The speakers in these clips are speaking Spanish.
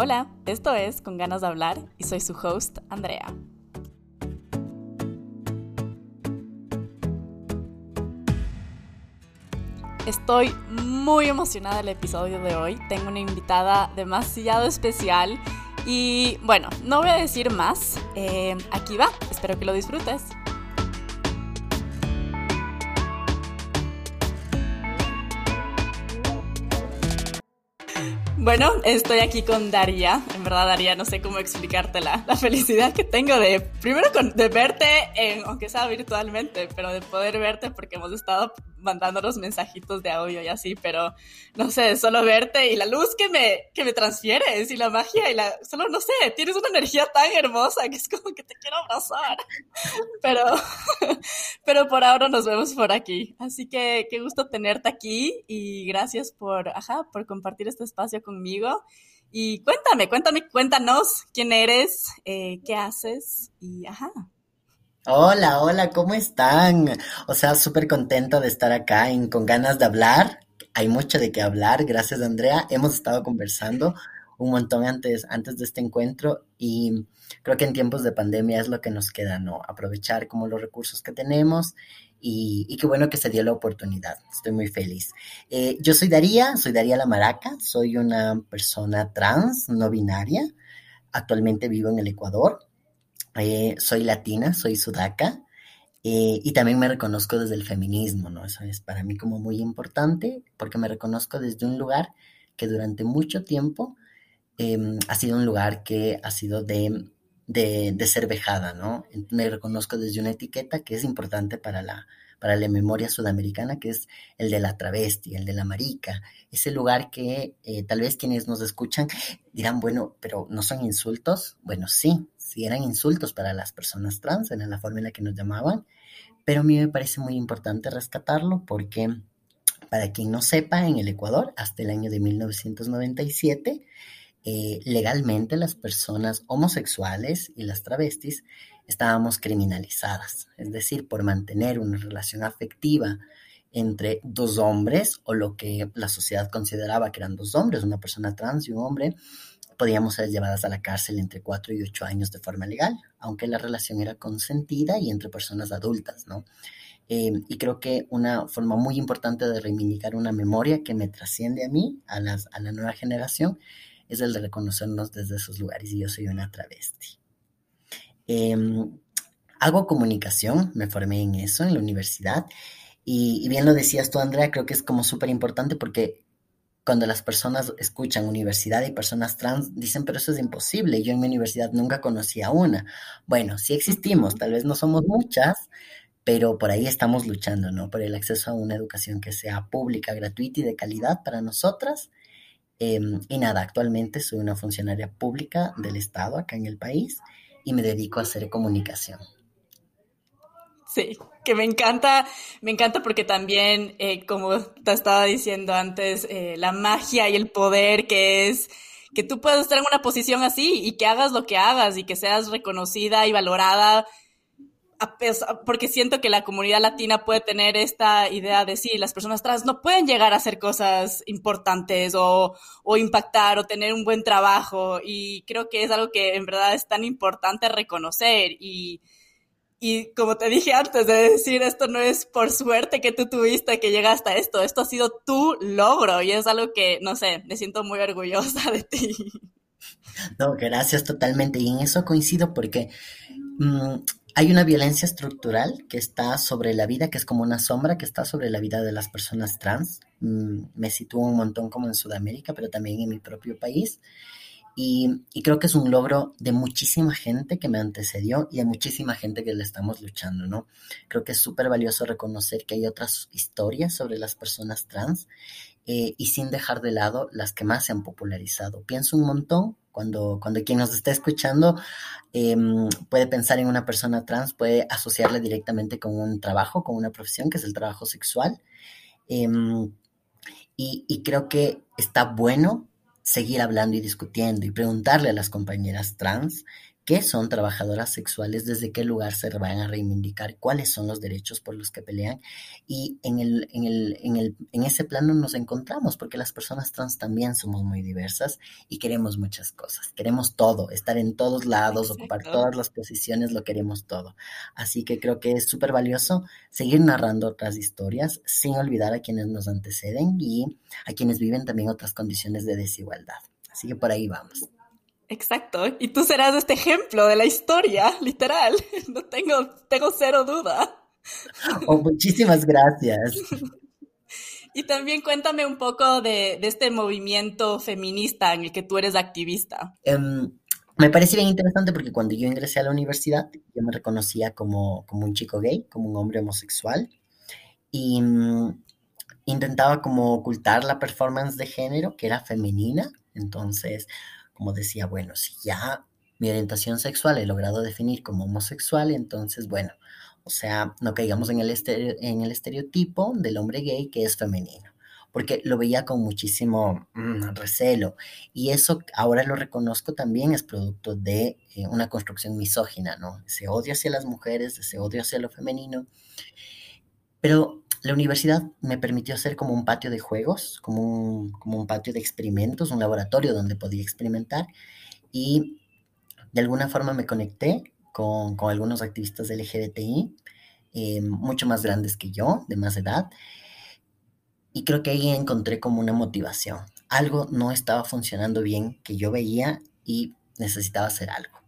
Hola, esto es Con ganas de hablar y soy su host, Andrea. Estoy muy emocionada del episodio de hoy. Tengo una invitada demasiado especial y bueno, no voy a decir más. Eh, aquí va, espero que lo disfrutes. Bueno, estoy aquí con Daría. En verdad, Daría, no sé cómo explicarte la, felicidad que tengo de, primero, de verte, aunque sea virtualmente, pero de poder verte porque hemos estado mandándonos mensajitos de audio y así, pero no sé, solo verte y la luz que me, que me transfieres y la magia y la, solo no sé, tienes una energía tan hermosa que es como que te quiero abrazar. Pero, pero por ahora nos vemos por aquí. Así que qué gusto tenerte aquí y gracias por, ajá, por compartir este espacio conmigo. Y cuéntame, cuéntame, cuéntanos quién eres, eh, qué haces y ajá. Hola, hola, ¿cómo están? O sea, súper contenta de estar acá en, con ganas de hablar. Hay mucho de qué hablar, gracias Andrea. Hemos estado conversando un montón antes, antes de este encuentro y creo que en tiempos de pandemia es lo que nos queda, ¿no? Aprovechar como los recursos que tenemos y, qué bueno que se dio la oportunidad. Estoy muy feliz. Eh, yo soy Daría, soy Daría La Maraca, soy una persona trans, no binaria. Actualmente vivo en el Ecuador. Eh, soy latina, soy sudaca, eh, y también me reconozco desde el feminismo, ¿no? Eso es para mí como muy importante, porque me reconozco desde un lugar que durante mucho tiempo em, ha sido un lugar que ha sido de, de, ser vejada, ¿no? Me reconozco desde una etiqueta que es importante para la, para la memoria sudamericana, que es el de la travesti, el de la marica, ese lugar que eh, tal vez quienes nos escuchan dirán, bueno, pero ¿no son insultos? Bueno, sí, eran insultos para las personas trans, era la forma en la que nos llamaban, pero a mí me parece muy importante rescatarlo porque, para quien no sepa, en el Ecuador, hasta el año de 1997, eh, legalmente las personas homosexuales y las travestis estábamos criminalizadas, es decir, por mantener una relación afectiva entre dos hombres o lo que la sociedad consideraba que eran dos hombres, una persona trans y un hombre, podíamos ser llevadas a la cárcel entre cuatro y ocho años de forma legal, aunque la relación era consentida y entre personas adultas, ¿no? Eh, y creo que una forma muy importante de reivindicar una memoria que me trasciende a mí, a, las, a la nueva generación, es el de reconocernos desde esos lugares. Y yo soy una travesti. Em, hago comunicación, me formé en eso en la universidad. Y, y bien lo decías tú, Andrea, creo que es como súper importante porque cuando las personas escuchan universidad y personas trans, dicen, pero eso es imposible, yo en mi universidad nunca conocí a una. Bueno, sí existimos, tal vez no somos muchas, pero por ahí estamos luchando, ¿no? Por el acceso a una educación que sea pública, gratuita y de calidad para nosotras. Em, y nada, actualmente soy una funcionaria pública del Estado acá en el país y me dedico a hacer comunicación. Sí, que me encanta, me encanta porque también, eh, como te estaba diciendo antes, eh, la magia y el poder que es que tú puedes estar en una posición así y que hagas lo que hagas y que seas reconocida y valorada, porque siento que la comunidad latina puede tener esta idea de sí, las personas trans no pueden llegar a hacer cosas importantes o, o impactar o tener un buen trabajo y creo que es algo que en verdad es tan importante reconocer y y como te dije antes de decir, esto no es por suerte que tú tuviste que llegaste a esto, esto ha sido tu logro y es algo que, no sé, me siento muy orgullosa de ti. No, gracias totalmente. Y en eso coincido porque mm, hay una violencia estructural que está sobre la vida, que es como una sombra que está sobre la vida de las personas trans. Mm, me sitúo un montón como en Sudamérica, pero también en mi propio país. Y, creo que es un logro de muchísima gente que me antecedió y de muchísima gente que le estamos luchando, ¿no? Creo que es súper valioso reconocer que hay otras historias sobre las personas trans eh, y sin dejar de lado las que más se han popularizado. Pienso un montón cuando, cuando quien nos está escuchando em, puede pensar en una persona trans, puede asociarle directamente con un trabajo, con una profesión, que es el trabajo sexual. Em, y, y creo que está bueno seguir hablando y discutiendo y preguntarle a las compañeras trans qué son trabajadoras sexuales, desde qué lugar se van a reivindicar, cuáles son los derechos por los que pelean. Y en, el, en, el, en, el, en ese plano nos encontramos, porque las personas trans también somos muy diversas y queremos muchas cosas. Queremos todo, estar en todos lados, ocupar todas las posiciones, lo queremos todo. Así que creo que es súper valioso seguir narrando otras historias sin olvidar a quienes nos anteceden y a quienes viven también otras condiciones de desigualdad. Así que por ahí vamos. Exacto, y tú serás este ejemplo de la historia, literal. No tengo, tengo cero duda. Oh, muchísimas gracias. Y también cuéntame un poco de, este movimiento feminista en el que tú eres activista. Em, me parece bien interesante porque cuando yo ingresé a la universidad, yo me reconocía como, como un chico gay, como un hombre homosexual, y mm, intentaba como ocultar la performance de género, que era femenina. Entonces, como decía, bueno, si ya mi orientación sexual he logrado definir como homosexual, entonces, bueno, o sea, no caigamos en el, en el estereotipo del hombre gay que es femenino, porque lo veía con muchísimo mm, recelo. Y eso ahora lo reconozco también es producto de eh, una construcción misógina, ¿no? Ese odio hacia las mujeres, ese odio hacia lo femenino. Pero la universidad me permitió hacer como un patio de juegos, como un, patio de experimentos, un laboratorio donde podía experimentar y de alguna forma me conecté con, con algunos activistas LGBTI, eh, mucho más grandes que yo, de más edad, y creo que ahí encontré como una motivación. Algo no estaba funcionando bien que yo veía y necesitaba hacer algo.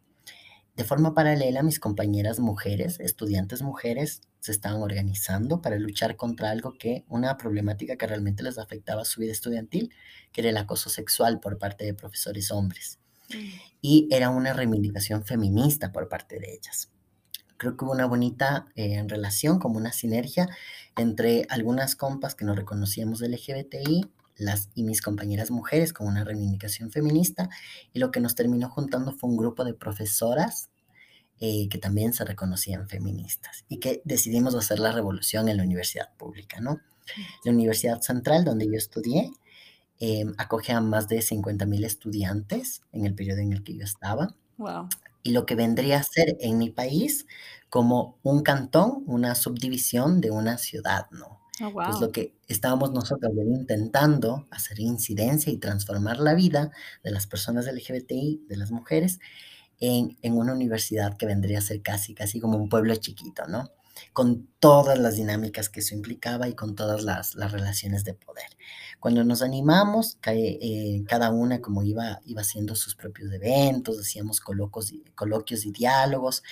De forma paralela, mis compañeras mujeres, estudiantes mujeres, se estaban organizando para luchar contra algo que, una problemática que realmente les afectaba a su vida estudiantil, que era el acoso sexual por parte de profesores hombres. Mm. Y era una reivindicación feminista por parte de ellas. Creo que hubo una bonita eh, relación, como una sinergia entre algunas compas que nos reconocíamos del LGBTI las y mis compañeras mujeres con una reivindicación feminista y lo que nos terminó juntando fue un grupo de profesoras eh, que también se reconocían feministas y que decidimos hacer la revolución en la universidad pública, ¿no? La Universidad Central, donde yo estudié, eh, acoge a más de 50.000 estudiantes en el periodo en el que yo estaba. Wow. Y lo que vendría a ser en mi país como un cantón, una subdivisión de una ciudad, ¿no? Oh, Pues lo que estábamos nosotros intentando hacer incidencia y transformar la vida de las personas LGBTI, de las mujeres, en, en, una universidad que vendría a ser casi, casi como un pueblo chiquito, ¿no? Con todas las dinámicas que eso implicaba y con todas las, las relaciones de poder. Cuando nos animamos, eh, cada una como iba, iba haciendo sus propios eventos, hacíamos coloquios, coloquios y diálogos.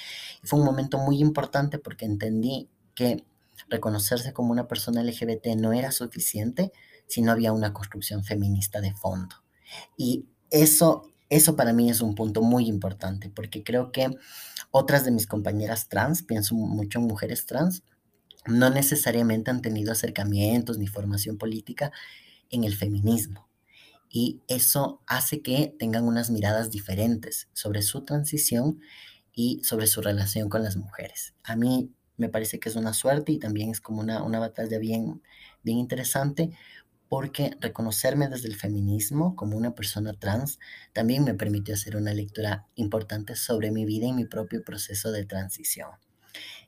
Y fue un momento muy importante porque entendí que reconocerse como una persona LGBT no era suficiente si no había una construcción feminista de fondo. Y eso, eso para mí es un punto muy importante, porque creo que otras de mis compañeras trans, pienso mucho en mujeres trans, no necesariamente han tenido acercamientos ni formación política en el feminismo. Y eso hace que tengan unas miradas diferentes sobre su transición y sobre su relación con las mujeres. A mí me parece que es una suerte y también es como una, una batalla bien, bien interesante porque reconocerme desde el feminismo como una persona trans también me permitió hacer una lectura importante sobre mi vida y mi propio proceso de transición.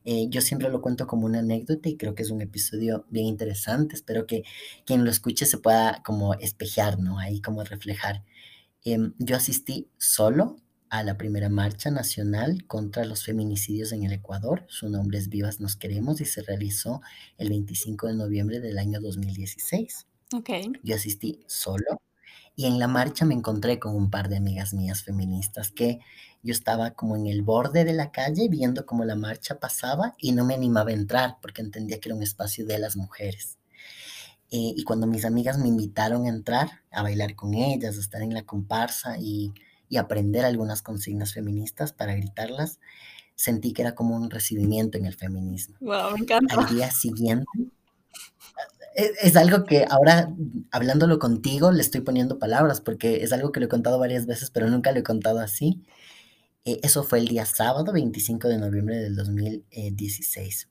Eh, yo siempre lo cuento como una anécdota y creo que es un episodio bien interesante. Espero que quien lo escuche se pueda como espejar, ¿no? Ahí como reflejar. Em, yo asistí solo a la primera marcha nacional contra los feminicidios en el Ecuador. Su nombre es Vivas Nos Queremos y se realizó el 25 de noviembre del año 2016. Okay. Yo asistí solo y en la marcha me encontré con un par de amigas mías feministas que yo estaba como en el borde de la calle viendo cómo la marcha pasaba y no me animaba a entrar porque entendía que era un espacio de las mujeres. Eh, y cuando mis amigas me invitaron a entrar, a bailar con ellas, a estar en la comparsa y y aprender algunas consignas feministas para gritarlas, sentí que era como un recibimiento en el feminismo. Wow, me encanta. Al día siguiente, e, es, algo que ahora, hablándolo contigo, le estoy poniendo palabras, porque es algo que lo he contado varias veces, pero nunca lo he contado así. Eh, eso fue el día sábado, 25 de noviembre del 2016.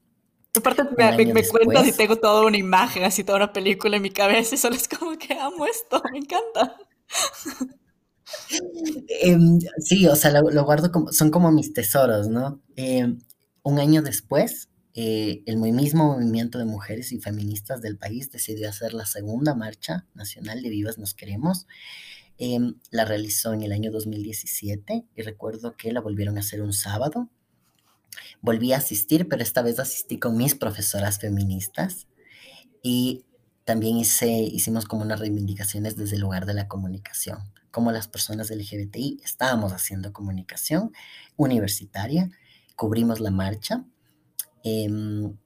Aparte me, me, cuentas y tengo toda una imagen, así toda una película en mi cabeza y solo es como que amo esto, me encanta. Em, sí, o sea, lo, lo guardo como, son como mis tesoros, ¿no? Em, un año después, eh, el mismo movimiento de mujeres y feministas del país decidió hacer la segunda marcha nacional de Vivas Nos Queremos. Em, la realizó en el año 2017 y recuerdo que la volvieron a hacer un sábado. Volví a asistir, pero esta vez asistí con mis profesoras feministas y también hice, hicimos como unas reivindicaciones desde el lugar de la comunicación, como las personas LGBTI estábamos haciendo comunicación universitaria, cubrimos la marcha. Em,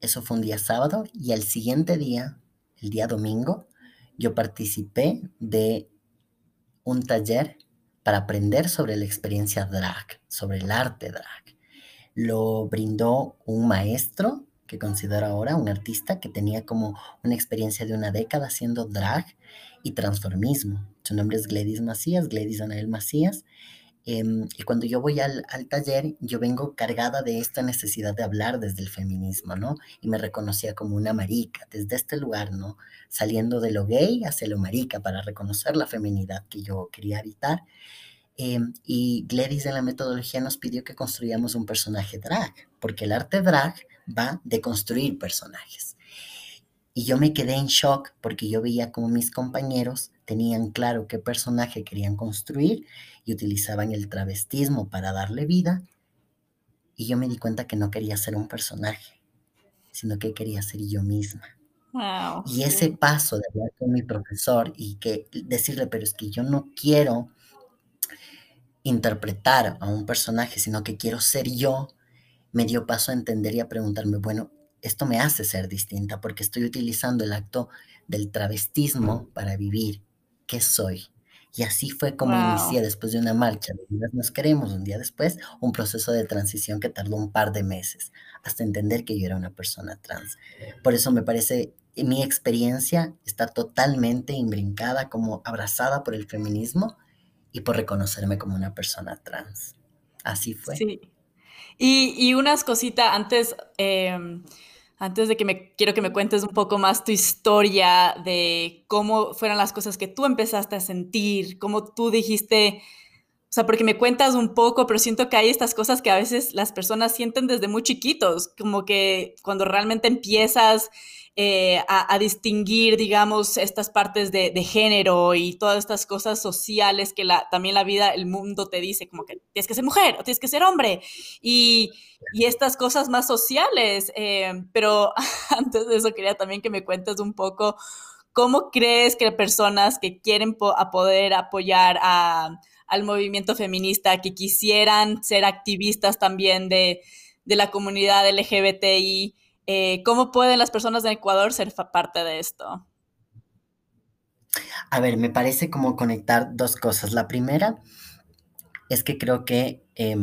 eso fue un día sábado y al siguiente día, el día domingo, yo participé de un taller para aprender sobre la experiencia drag, sobre el arte drag. Lo brindó un maestro que considero ahora un artista que tenía como una experiencia de una década haciendo drag y transformismo. Su nombre es Gladys Macías, Gladys Anael Macías. Em, y cuando yo voy al, al, taller, yo vengo cargada de esta necesidad de hablar desde el feminismo, ¿no? Y me reconocía como una marica, desde este lugar, ¿no? Saliendo de lo gay hacia lo marica para reconocer la feminidad que yo quería habitar. Em, y Gladys en la metodología nos pidió que construyamos un personaje drag, porque el arte drag va de construir personajes. Y yo me quedé en shock porque yo veía como mis compañeros tenían claro qué personaje querían construir y utilizaban el travestismo para darle vida. Y yo me di cuenta que no quería ser un personaje, sino que quería ser yo misma. Wow. Y ese paso de hablar con mi profesor y que decirle, pero es que yo no quiero interpretar a un personaje, sino que quiero ser yo, me dio paso a entender y a preguntarme, bueno, esto me hace ser distinta porque estoy utilizando el acto del travestismo para vivir. ¿Qué soy? Y así fue como wow. inicié después de una marcha Nos Queremos, un día después, un proceso de transición que tardó un par de meses hasta entender que yo era una persona trans. Por eso me parece, mi experiencia está totalmente imbrincada, como abrazada por el feminismo y por reconocerme como una persona trans. Así fue. Sí. Y, y unas cositas antes, eh, antes de que me quiero que me cuentes un poco más tu historia de cómo fueron las cosas que tú empezaste a sentir, cómo tú dijiste, o sea, porque me cuentas un poco, pero siento que hay estas cosas que a veces las personas sienten desde muy chiquitos, como que cuando realmente empiezas eh, a, distinguir, digamos, estas partes de, género y todas estas cosas sociales que también la vida, el mundo te dice, como que tienes que ser mujer o tienes que ser hombre, y, estas cosas más sociales. Eh, pero antes de eso quería también que me cuentes un poco cómo crees que personas que quieren poder apoyar a, al movimiento feminista, que quisieran ser activistas también de, de la comunidad LGBTI, eh, ¿Cómo pueden las personas de Ecuador ser parte de esto? A ver, me parece como conectar dos cosas. La primera es que creo que eh,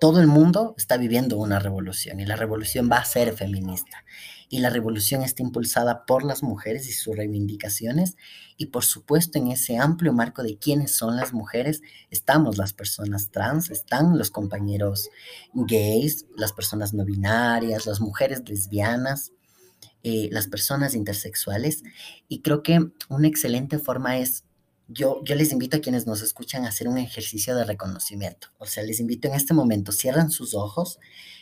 todo el mundo está viviendo una revolución y la revolución va a ser feminista. Y la revolución está impulsada por las mujeres y sus reivindicaciones. Y por supuesto, en ese amplio marco de quiénes son las mujeres, estamos las personas trans, están los compañeros gays, las personas no binarias, las mujeres lesbianas, eh, las personas intersexuales. Y creo que una excelente forma es yo, yo, les invito a quienes nos escuchan a hacer un ejercicio de reconocimiento. O sea, les invito en este momento, cierran sus ojos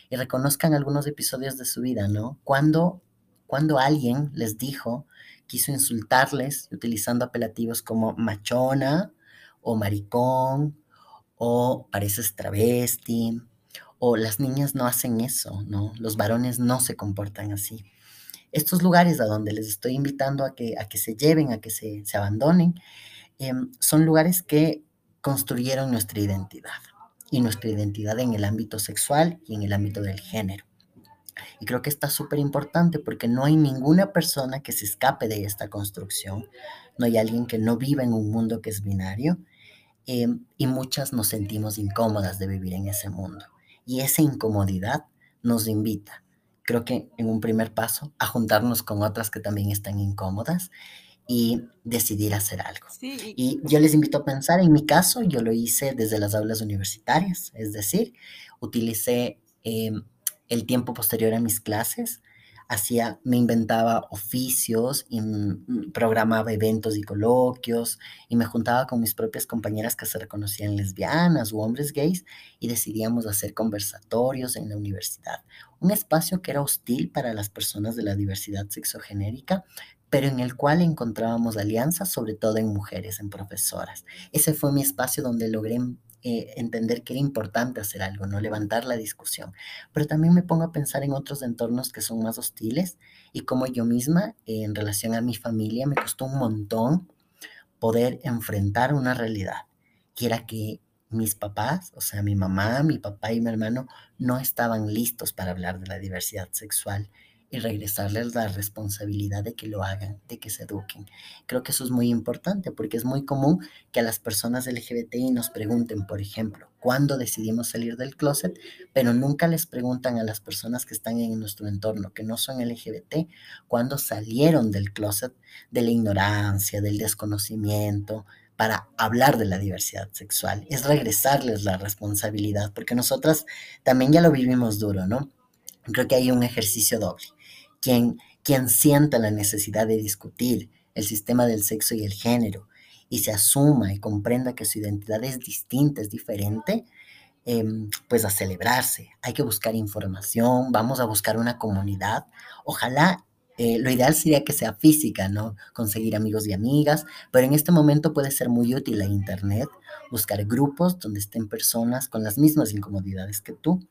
y reconozcan algunos episodios de su vida, ¿no? Cuando, cuando alguien les dijo, quiso insultarles utilizando apelativos como machona o maricón o pareces travesti o las niñas no hacen eso, ¿no? Los varones no se comportan así. Estos lugares a donde les estoy invitando a que, a que se lleven, a que se, se abandonen, eh, son lugares que construyeron nuestra identidad y nuestra identidad en el ámbito sexual y en el ámbito del género. Y creo que está súper importante porque no hay ninguna persona que se escape de esta construcción, no hay alguien que no viva en un mundo que es binario eh, y muchas nos sentimos incómodas de vivir en ese mundo. Y esa incomodidad nos invita, creo que en un primer paso, a juntarnos con otras que también están incómodas y decidir hacer algo. Sí. Y yo les invito a pensar, en mi caso, yo lo hice desde las aulas universitarias, es decir, utilicé eh, el tiempo posterior a mis clases hacía, me inventaba oficios y programaba eventos y coloquios y me juntaba con mis propias compañeras que se reconocían lesbianas u hombres gays y decidíamos hacer conversatorios en la universidad. Un espacio que era hostil para las personas de la diversidad sexogenérica, pero en el cual encontrábamos alianzas, sobre todo en mujeres, en profesoras. Ese fue mi espacio donde logré eh, entender que era importante hacer algo, no levantar la discusión. Pero también me pongo a pensar en otros entornos que son más hostiles y como yo misma, en relación a mi familia, me costó un montón poder enfrentar una realidad, que era que mis papás, o sea, mi mamá, mi papá y mi hermano, no estaban listos para hablar de la diversidad sexual y regresarles la responsabilidad de que lo hagan, de que se eduquen. Creo que eso es muy importante porque es muy común que a las personas LGBTI nos pregunten, por ejemplo, cuándo decidimos salir del closet, pero nunca les preguntan a las personas que están en nuestro entorno, que no son LGBT, cuándo salieron del closet, de la ignorancia, del desconocimiento, para hablar de la diversidad sexual. Es regresarles la responsabilidad, porque nosotras también ya lo vivimos duro, ¿no? Creo que hay un ejercicio doble quien, quien sienta la necesidad de discutir el sistema del sexo y el género y se asuma y comprenda que su identidad es distinta, es diferente, em, pues a celebrarse. Hay que buscar información, vamos a buscar una comunidad. Ojalá, eh, lo ideal sería que sea física, ¿no? Conseguir amigos y amigas, pero en este momento puede ser muy útil la Internet, buscar grupos donde estén personas con las mismas incomodidades que tú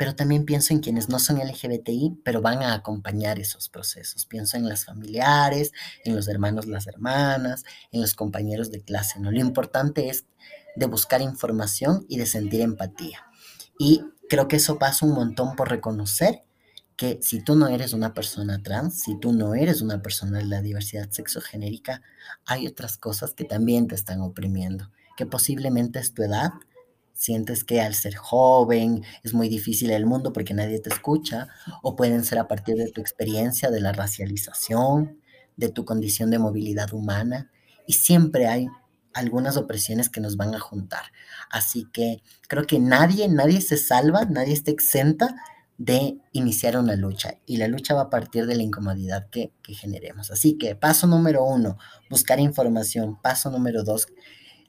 pero también pienso en quienes no son LGBTI, pero van a acompañar esos procesos. Pienso en las familiares, en los hermanos, las hermanas, en los compañeros de clase. ¿no? Lo importante es de buscar información y de sentir empatía. Y creo que eso pasa un montón por reconocer que si tú no eres una persona trans, si tú no eres una persona de la diversidad sexogenérica, hay otras cosas que también te están oprimiendo, que posiblemente es tu edad, sientes que al ser joven es muy difícil el mundo porque nadie te escucha, o pueden ser a partir de tu experiencia de la racialización, de tu condición de movilidad humana, y siempre hay algunas opresiones que nos van a juntar. Así que creo que nadie, nadie se salva, nadie está exenta de iniciar una lucha y la lucha va a partir de la incomodidad que, que generemos. Así que paso número uno, buscar información. Paso número dos,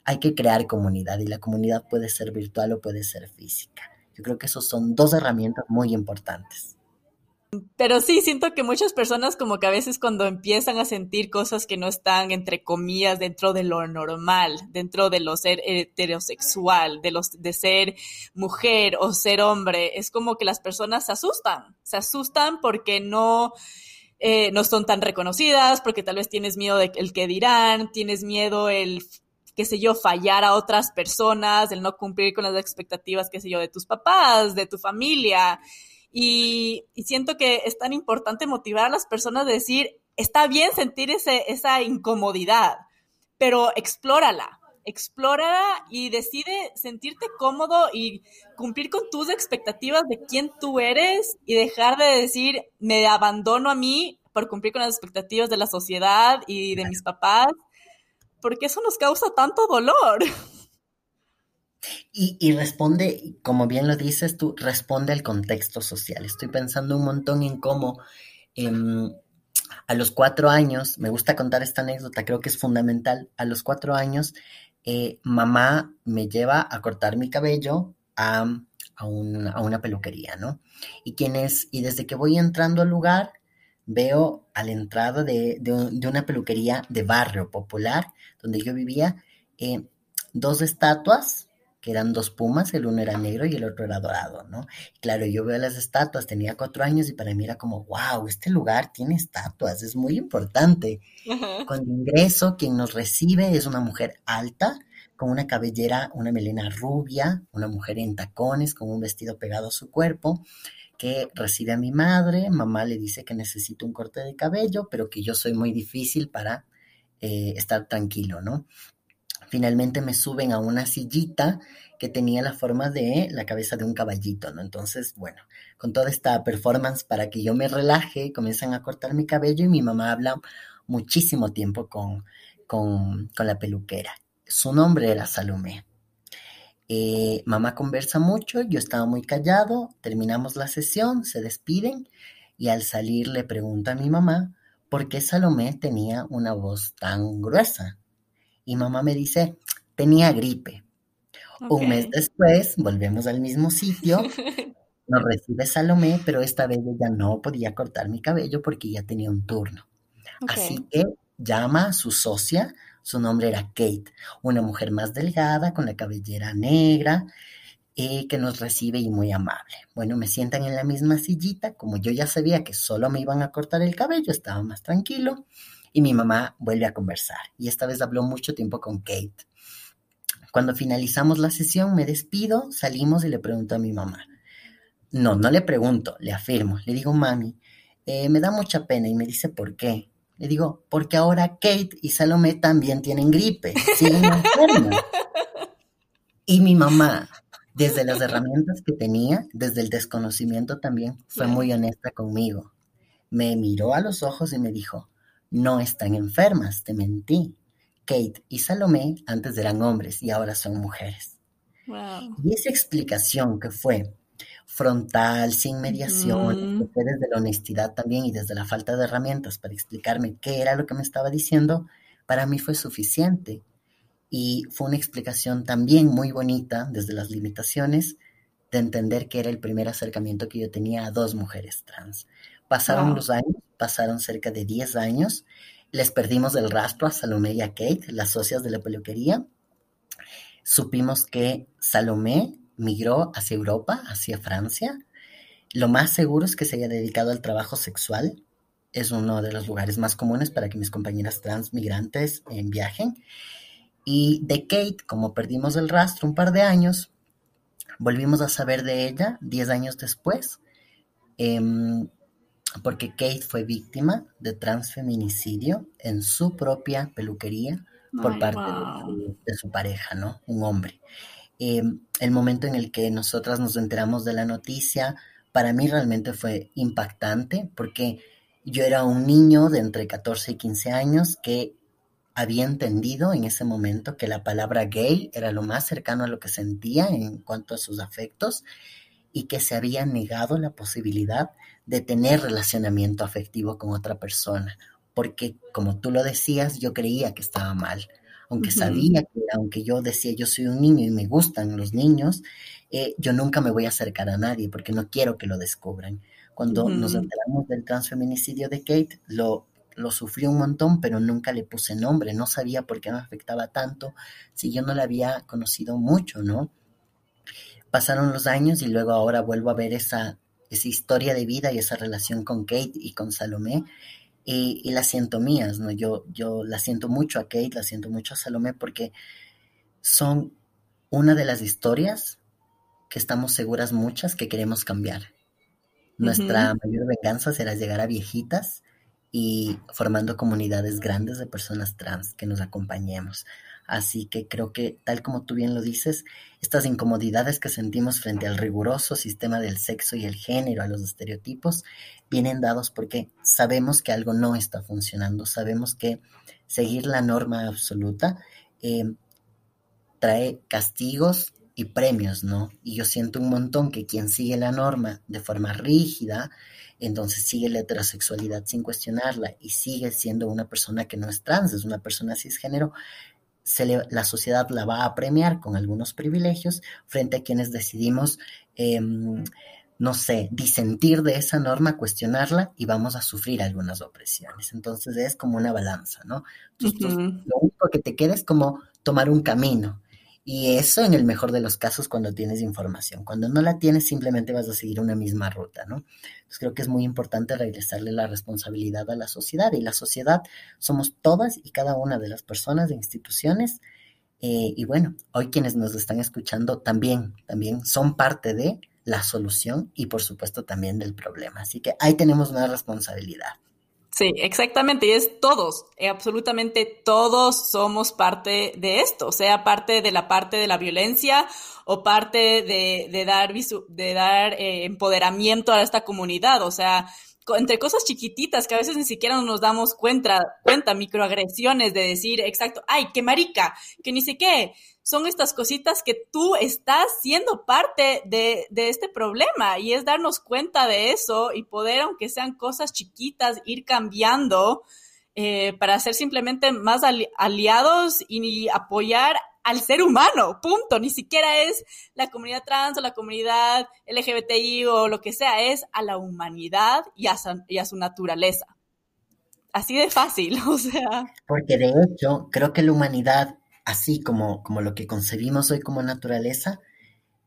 hay que crear comunidad y la comunidad puede ser virtual o puede ser física. Yo creo que esos son dos herramientas muy importantes. Pero sí, siento que muchas personas como que a veces cuando empiezan a sentir cosas que no están, entre comillas, dentro de lo normal, dentro de lo ser heterosexual, de, los, de ser mujer o ser hombre, es como que las personas se asustan, se asustan porque no, eh, no son tan reconocidas, porque tal vez tienes miedo de el que dirán, tienes miedo el qué sé yo, fallar a otras personas, el no cumplir con las expectativas, qué sé yo, de tus papás, de tu familia. Y, siento que es tan importante motivar a las personas a decir, está bien sentir ese, esa incomodidad, pero explórala, explórala y decide sentirte cómodo y cumplir con tus expectativas de quién tú eres y dejar de decir, me abandono a mí por cumplir con las expectativas de la sociedad y de mis papás porque eso nos causa tanto dolor. Y, responde, como bien lo dices tú, responde al contexto social. Estoy pensando un montón en cómo em, a los cuatro años, me gusta contar esta anécdota, creo que es fundamental, a los cuatro años, eh, mamá me lleva a cortar mi cabello a, a, una peluquería, ¿no? Y, quienes, y desde que voy entrando al lugar, veo a la entrada de, una peluquería de barrio popular donde yo vivía eh, dos estatuas que eran dos pumas, el uno era negro y el otro era dorado, ¿no? claro, yo veo las estatuas, tenía cuatro años y para mí era como, wow, este lugar tiene estatuas, es muy importante. Cuando ingreso, quien nos recibe es una mujer alta, con una cabellera, una melena rubia, una mujer en tacones, con un vestido pegado a su cuerpo, que recibe a mi madre, mamá le dice que necesito un corte de cabello, pero que yo soy muy difícil para eh, estar tranquilo, ¿no? Finalmente me suben a una sillita que tenía la forma de la cabeza de un caballito, ¿no? Entonces, bueno, con toda esta performance para que yo me relaje, comienzan a cortar mi cabello y mi mamá habla muchísimo tiempo con, con, con la peluquera. Su nombre era Salomé. Eh, mamá conversa mucho, yo estaba muy callado, terminamos la sesión, se despiden y al salir le pregunto a mi mamá por qué Salomé tenía una voz tan gruesa. Y mamá me dice, tenía gripe. Un mes después volvemos al mismo sitio, nos recibe Salomé, pero esta vez ya no podía cortar mi cabello porque ya tenía un turno. Así que llama a su socia, su nombre era Kate, una mujer más delgada, con la cabellera negra, eh, que nos recibe y muy amable. Bueno, me sientan en la misma sillita, como yo ya sabía que solo me iban a cortar el cabello, estaba más tranquilo, y mi mamá vuelve a conversar. Y esta vez habló mucho tiempo con Kate. Cuando finalizamos la sesión, me despido, salimos y le pregunto a mi mamá. No, no le pregunto, le afirmo. Le digo, mami, eh, me da mucha pena y me dice, ¿por qué? Le digo, porque ahora Kate y Salomé también tienen gripe, siguen enfermas. Y mi mamá, desde las herramientas que tenía, desde el desconocimiento también, fue muy honesta conmigo. Me miró a los ojos y me dijo, no están enfermas, te mentí. Kate y Salomé antes eran hombres y ahora son mujeres. Y esa explicación que fue frontal, sin mediación, desde la honestidad también y desde la falta de herramientas para explicarme qué era lo que me estaba diciendo, para mí fue suficiente. Y fue una explicación también muy bonita desde las limitaciones de entender que era el primer acercamiento que yo tenía a dos mujeres trans. Pasaron los años, pasaron cerca de 10 años les perdimos el rastro a Salomé y a Kate, las socias de la peluquería. Supimos que Salomé migró hacia Europa, hacia Francia. Lo más seguro es que se haya dedicado al trabajo sexual. Es uno de los lugares más comunes para que mis compañeras trans migrantes viajen. Y de Kate, como perdimos el rastro un par de años, volvimos a saber de ella diez años después. Em, porque Kate fue víctima de transfeminicidio en su propia peluquería por parte de, su, pareja, ¿no? Un hombre. Em, el momento en el que nosotras nos enteramos de la noticia, para mí realmente fue impactante porque yo era un niño de entre 14 y 15 años que había entendido en ese momento que la palabra gay era lo más cercano a lo que sentía en cuanto a sus afectos y que se había negado la posibilidad de tener relacionamiento afectivo con otra persona, porque como tú lo decías, yo creía que estaba mal, aunque sabía que, aunque yo decía yo soy un niño y me gustan los niños, eh, yo nunca me voy a acercar a nadie porque no quiero que lo descubran. Cuando nos enteramos del transfeminicidio de Kate, lo, lo sufrí un montón, pero nunca le puse nombre, no sabía por qué me afectaba tanto, si yo no la había conocido mucho, ¿no? Pasaron los años y luego ahora vuelvo a ver esa, esa historia de vida y esa relación con Kate y con Salomé y, y las siento mías, ¿no? Yo, yo la siento mucho a Kate, la siento mucho a Salomé porque son una de las historias que estamos seguras muchas que queremos cambiar. Nuestra mayor venganza será llegar a viejitas y formando comunidades grandes de personas trans que nos acompañemos. Así que creo que, tal como tú bien lo dices, estas incomodidades que sentimos frente al riguroso sistema del sexo y el género, a los estereotipos, vienen dados porque sabemos que algo no está funcionando, sabemos que seguir la norma absoluta eh, trae castigos y premios, ¿no? Y yo siento un montón que quien sigue la norma de forma rígida, entonces sigue la heterosexualidad sin cuestionarla y sigue siendo una persona que no es trans, es una persona cisgénero, la sociedad la va a premiar con algunos privilegios frente a quienes decidimos, em, no sé, disentir de esa norma, cuestionarla y vamos a sufrir algunas opresiones. Entonces es como una balanza, ¿no? Entonces, lo único que te queda es como tomar un camino y eso en el mejor de los casos cuando tienes información. Cuando no la tienes simplemente vas a seguir una misma ruta, ¿no? Entonces creo que es muy importante regresarle la responsabilidad a la sociedad y la sociedad somos todas y cada una de las personas e instituciones. Eh, y bueno, hoy quienes nos están escuchando también, también son parte de la solución y por supuesto también del problema. Así que ahí tenemos una responsabilidad. Sí, exactamente, y es todos, eh, absolutamente todos somos parte de esto, sea parte de la parte de la violencia o parte de, dar, de dar eh, empoderamiento a esta comunidad, o sea, entre cosas chiquititas que a veces ni siquiera nos damos cuenta, cuenta, microagresiones de decir, exacto, ay, qué marica, que ni sé qué. Son estas cositas que tú estás siendo parte de, de este problema y es darnos cuenta de eso y poder, aunque sean cosas chiquitas, ir cambiando eh, para ser simplemente más aliados y apoyar al ser humano, punto. Ni siquiera es la comunidad trans o la comunidad LGBTI o lo que sea, es a la humanidad y a su, y a su naturaleza. Así de fácil, o sea. Porque de hecho, creo que la humanidad, así como, como lo que concebimos hoy como naturaleza,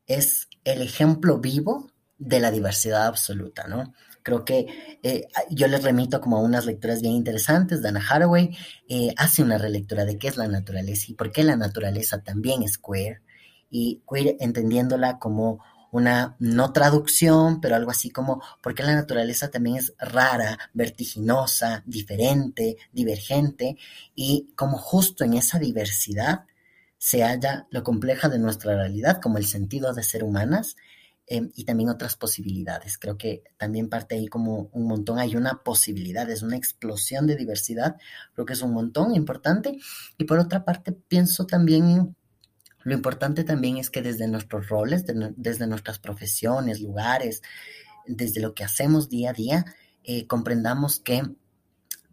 es el ejemplo vivo de la diversidad absoluta, ¿no? Creo que eh, yo les remito como a unas lecturas bien interesantes. Dana Haraway eh, hace una relectura de qué es la naturaleza y por qué la naturaleza también es queer. Y queer entendiéndola como una no traducción, pero algo así como por qué la naturaleza también es rara, vertiginosa, diferente, divergente, y como justo en esa diversidad se halla lo compleja de nuestra realidad, como el sentido de ser humanas, Em, y también otras posibilidades. Creo que también parte ahí como un montón, hay una posibilidad, es una explosión de diversidad, creo que es un montón importante. Y por otra parte, pienso también, lo importante también es que desde nuestros roles, desde nuestras profesiones, lugares, desde lo que hacemos día a día, eh, comprendamos que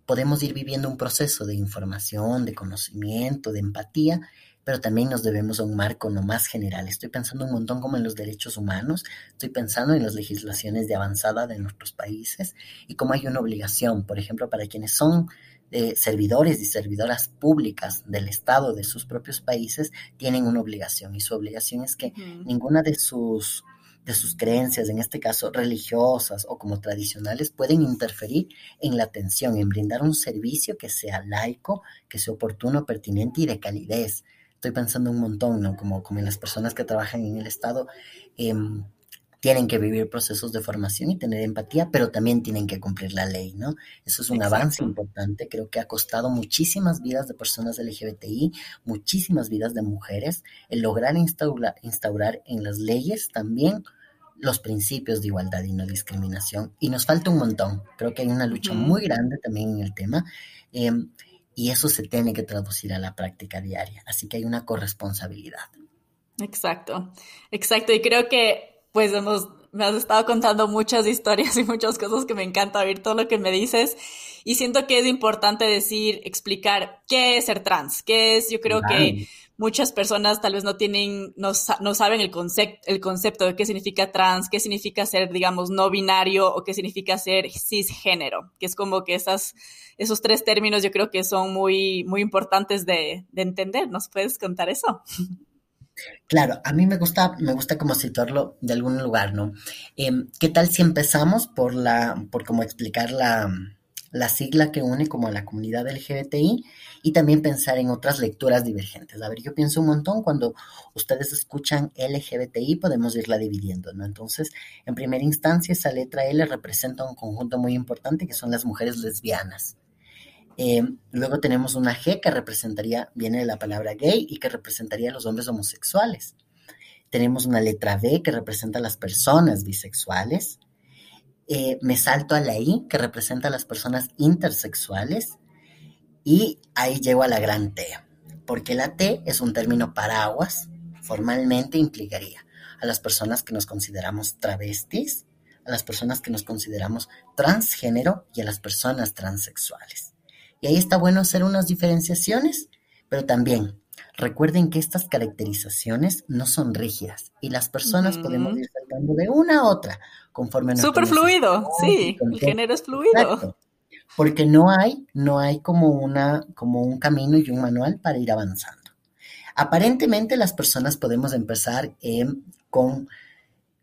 podemos ir viviendo un proceso de información, de conocimiento, de empatía, pero también nos debemos a un marco no más general. Estoy pensando un montón como en los derechos humanos, estoy pensando en las legislaciones de avanzada de nuestros países y cómo hay una obligación, por ejemplo, para quienes son eh, servidores y servidoras públicas del Estado de sus propios países, tienen una obligación y su obligación es que ninguna de sus de sus creencias, en este caso religiosas o como tradicionales, pueden interferir en la atención, en brindar un servicio que sea laico, que sea oportuno, pertinente y de calidez estoy pensando un montón, ¿no? Como, como en las personas que trabajan en el Estado, em, tienen que vivir procesos de formación y tener empatía, pero también tienen que cumplir la ley, ¿no? Eso es un avance importante, creo que ha costado muchísimas vidas de personas LGBTI, muchísimas vidas de mujeres, el lograr instaurar, instaurar en las leyes también los principios de igualdad y no discriminación. Y nos falta un montón, creo que hay una lucha muy grande también en el tema. Eh, y eso se tiene que traducir a la práctica diaria. Así que hay una corresponsabilidad. Exacto, exacto. Y creo que pues hemos, me has estado contando muchas historias y muchas cosas que me encanta oír todo lo que me dices. Y siento que es importante decir, explicar qué es ser trans, qué es, yo creo que muchas personas tal vez no tienen, no, no saben el, concept, el concepto de qué significa trans, qué significa ser, digamos, no binario o qué significa ser cisgénero, que es como que esas, esos tres términos yo creo que son muy, muy importantes de, de entender. ¿Nos puedes contar eso? Claro, a mí me gusta, me gusta como situarlo de algún lugar, ¿no? Em, ¿Qué tal si empezamos por la, por como explicar la, la sigla que une como a la comunidad LGBTI y también pensar en otras lecturas divergentes. A ver, yo pienso un montón cuando ustedes escuchan LGBTI, podemos irla dividiendo, ¿no? Entonces, en primera instancia, esa letra L representa un conjunto muy importante que son las mujeres lesbianas. Eh, luego tenemos una G que representaría, viene de la palabra gay y que representaría a los hombres homosexuales. Tenemos una letra B que representa a las personas bisexuales. Eh, me salto a la I, que representa a las personas intersexuales, y ahí llego a la gran T, porque la T es un término paraguas, formalmente implicaría a las personas que nos consideramos travestis, a las personas que nos consideramos transgénero y a las personas transexuales. Y ahí está bueno hacer unas diferenciaciones, pero también recuerden que estas caracterizaciones no son rígidas y las personas podemos ir saltando de una a otra conforme Súper fluido, sí, el género es fluido. porque no hay, no hay como una, como un camino y un manual para ir avanzando. Aparentemente las personas podemos empezar em, con,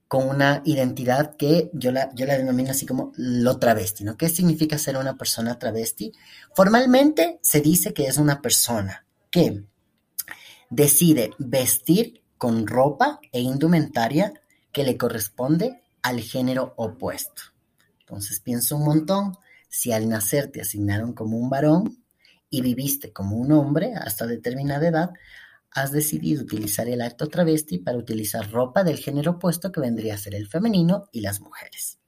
con una identidad que yo la, yo la denomino así como lo travesti, ¿no? ¿Qué significa ser una persona travesti? Formalmente se dice que es una persona que decide vestir con ropa e indumentaria que le corresponde al género opuesto. Entonces pienso un montón, si al nacer te asignaron como un varón y viviste como un hombre hasta determinada edad, has decidido utilizar el acto travesti para utilizar ropa del género opuesto que vendría a ser el femenino y las mujeres.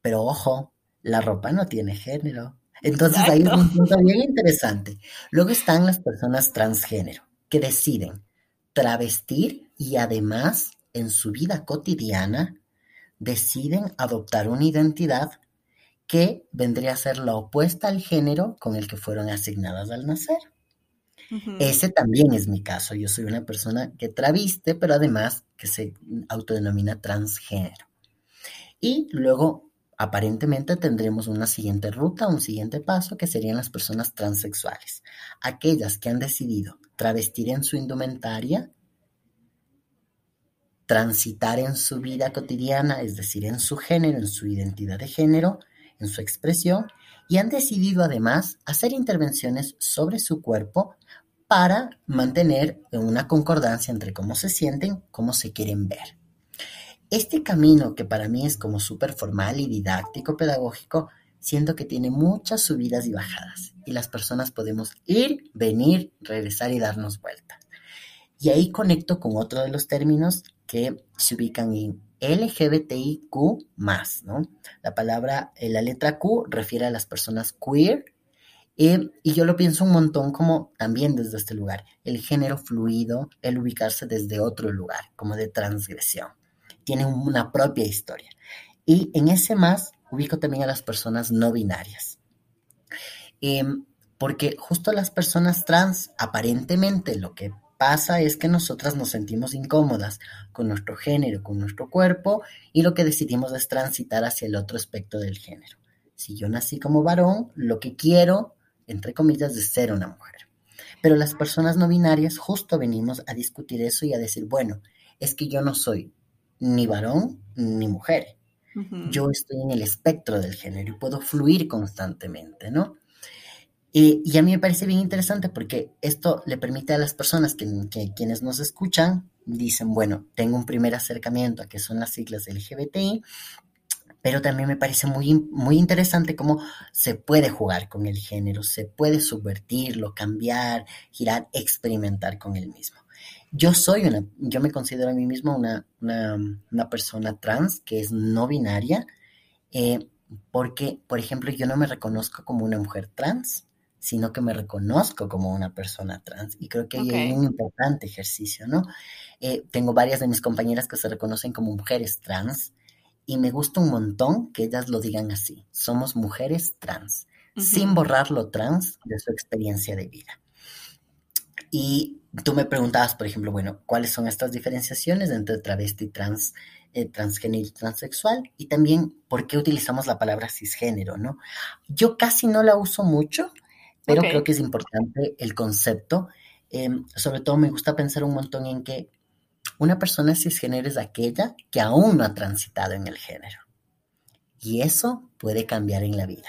Pero ojo, la ropa no tiene género. Entonces ahí es un punto bien interesante. Luego están las personas transgénero que deciden travestir y además en su vida cotidiana deciden adoptar una identidad que vendría a ser la opuesta al género con el que fueron asignadas al nacer. Ese también es mi caso. Yo soy una persona que traviste, pero además que se autodenomina transgénero. Y luego, aparentemente, tendremos una siguiente ruta, un siguiente paso, que serían las personas transexuales. Aquellas que han decidido travestir en su indumentaria, transitar en su vida cotidiana, es decir, en su género, en su identidad de género, en su expresión, y han decidido además hacer intervenciones sobre su cuerpo para mantener una concordancia entre cómo se sienten, cómo se quieren ver. Este camino que para mí es como súper formal y didáctico, pedagógico, siento que tiene muchas subidas y bajadas y las personas podemos ir, venir, regresar y darnos vuelta. Y ahí conecto con otro de los términos que se ubican en LGBTIQ+, ¿no? La palabra, eh, la letra Q refiere a las personas queer, y yo lo pienso un montón como también desde este lugar, el género fluido, el ubicarse desde otro lugar, como de transgresión. Tiene una propia historia. Y en ese más ubico también a las personas no binarias. Em, porque justo las personas trans, aparentemente lo que pasa es que nosotras nos sentimos incómodas con nuestro género, con nuestro cuerpo, y lo que decidimos es transitar hacia el otro aspecto del género. Si yo nací como varón, lo que quiero entre comillas, de ser una mujer. Pero las personas no binarias justo venimos a discutir eso y a decir, bueno, es que yo no soy ni varón ni mujer. Yo estoy en el espectro del género y puedo fluir constantemente, ¿no? Y a mí me parece bien interesante porque esto le permite a las personas que, que, quienes nos escuchan, dicen, bueno, tengo un primer acercamiento a qué son las siglas LGBTI, pero también me parece muy, muy interesante cómo se puede jugar con el género, se puede subvertirlo, cambiar, girar, experimentar con el mismo. Yo soy una, yo me considero a mí mismo una, una, persona trans que es no binaria, eh, porque, por ejemplo, yo no me reconozco como una mujer trans, sino que me reconozco como una persona trans. Y creo que hay un importante ejercicio, ¿no? Eh, tengo varias de mis compañeras que se reconocen como mujeres trans, y me gusta un montón que ellas lo digan así. Somos mujeres trans, sin borrar lo trans de su experiencia de vida. Y tú me preguntabas, por ejemplo, bueno, ¿cuáles son estas diferenciaciones entre travesti, trans, eh, transgénero y transexual? Y también, ¿por qué utilizamos la palabra cisgénero, no? Yo casi no la uso mucho, pero creo que es importante el concepto. Em, sobre todo me gusta pensar un montón en que una persona cisgénero es aquella que aún no ha transitado en el género. Y eso puede cambiar en la vida.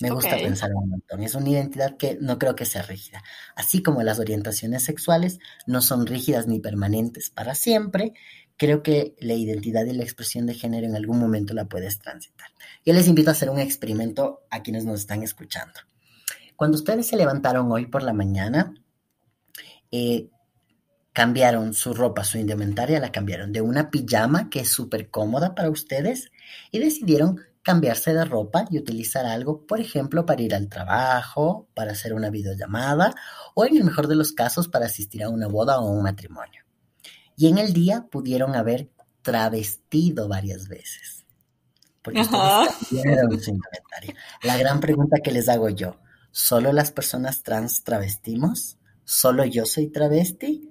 Me gusta pensar un montón. Es una identidad que no creo que sea rígida. Así como las orientaciones sexuales no son rígidas ni permanentes para siempre, creo que la identidad y la expresión de género en algún momento la puedes transitar. Yo les invito a hacer un experimento a quienes nos están escuchando. Cuando ustedes se levantaron hoy por la mañana, eh, cambiaron su ropa, su indumentaria, la cambiaron de una pijama que es súper cómoda para ustedes y decidieron cambiarse de ropa y utilizar algo, por ejemplo, para ir al trabajo, para hacer una videollamada o en el mejor de los casos para asistir a una boda o un matrimonio. Y en el día pudieron haber travestido varias veces. Porque ustedes cambiaron su indumentaria. La gran pregunta que les hago yo, ¿solo las personas trans travestimos? ¿Solo yo soy travesti?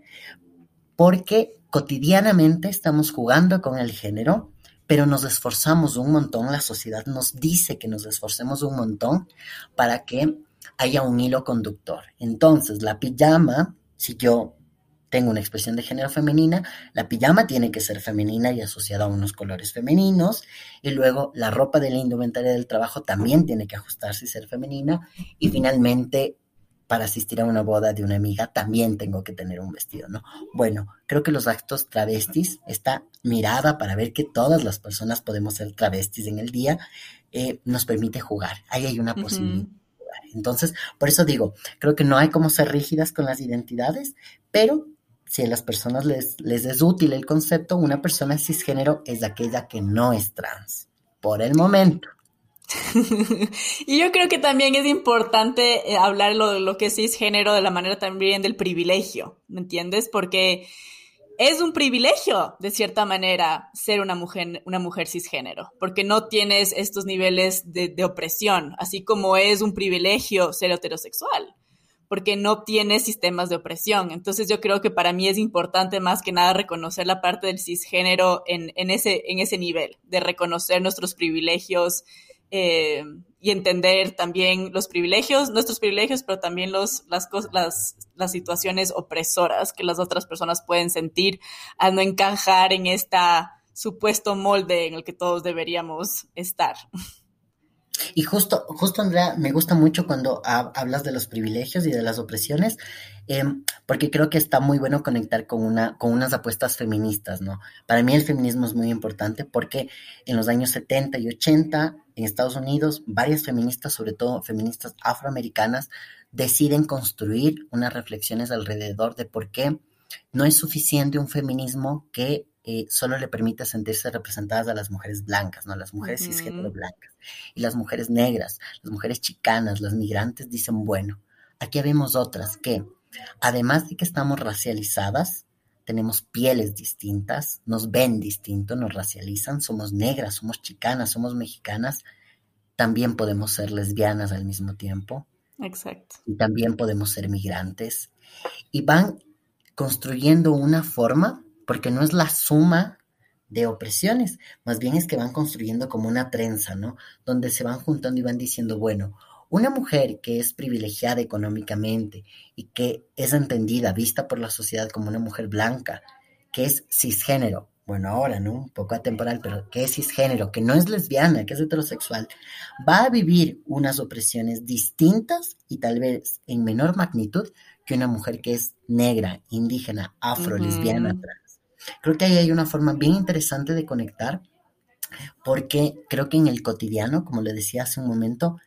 porque cotidianamente estamos jugando con el género, pero nos esforzamos un montón, la sociedad nos dice que nos esforcemos un montón para que haya un hilo conductor. Entonces, la pijama, si yo tengo una expresión de género femenina, la pijama tiene que ser femenina y asociada a unos colores femeninos, y luego la ropa de la indumentaria del trabajo también tiene que ajustarse y ser femenina, y finalmente para asistir a una boda de una amiga también tengo que tener un vestido, ¿no? Bueno, creo que los actos travestis, esta mirada para ver que todas las personas podemos ser travestis en el día, eh, nos permite jugar. Ahí hay una posibilidad. Entonces, por eso digo, creo que no hay como ser rígidas con las identidades, pero si a las personas les, les es útil el concepto, una persona cisgénero es aquella que no es trans, por el momento. y yo creo que también es importante eh, hablar de lo que es cisgénero de la manera también del privilegio, ¿me entiendes? Porque es un privilegio, de cierta manera, ser una mujer, una mujer cisgénero, porque no tienes estos niveles de, de opresión, así como es un privilegio ser heterosexual porque no tiene sistemas de opresión. Entonces yo creo que para mí es importante más que nada reconocer la parte del cisgénero en, en, ese, en ese nivel, de reconocer nuestros privilegios eh, y entender también los privilegios, nuestros privilegios, pero también los, las, las, las situaciones opresoras que las otras personas pueden sentir al no encajar en esta supuesto molde en el que todos deberíamos estar. Y justo, justo Andrea, me gusta mucho cuando hablas de los privilegios y de las opresiones, em, porque creo que está muy bueno conectar con, una, con unas apuestas feministas, ¿no? Para mí el feminismo es muy importante porque en los años 70 y 80 en Estados Unidos, varias feministas, sobre todo feministas afroamericanas, deciden construir unas reflexiones alrededor de por qué no es suficiente un feminismo que eh, solo le permite sentirse representadas a las mujeres blancas, ¿no? Las mujeres cisgénero blancas. Y las mujeres negras, las mujeres chicanas, las migrantes dicen, bueno, aquí vemos otras que, además de que estamos racializadas, tenemos pieles distintas, nos ven distinto, nos racializan, somos negras, somos chicanas, somos mexicanas, también podemos ser lesbianas al mismo tiempo. Exacto. Y también podemos ser migrantes. Y van construyendo una forma porque no es la suma de opresiones, más bien es que van construyendo como una trenza, ¿no? Donde se van juntando y van diciendo, bueno, una mujer que es privilegiada económicamente y que es entendida, vista por la sociedad como una mujer blanca, que es cisgénero, bueno, ahora, ¿no? Un poco atemporal, pero que es cisgénero, que no es lesbiana, que es heterosexual, va a vivir unas opresiones distintas y tal vez en menor magnitud que una mujer que es negra, indígena, afro, lesbiana, Creo que ahí hay una forma bien interesante de conectar, porque creo que en el cotidiano, como le decía hace un momento,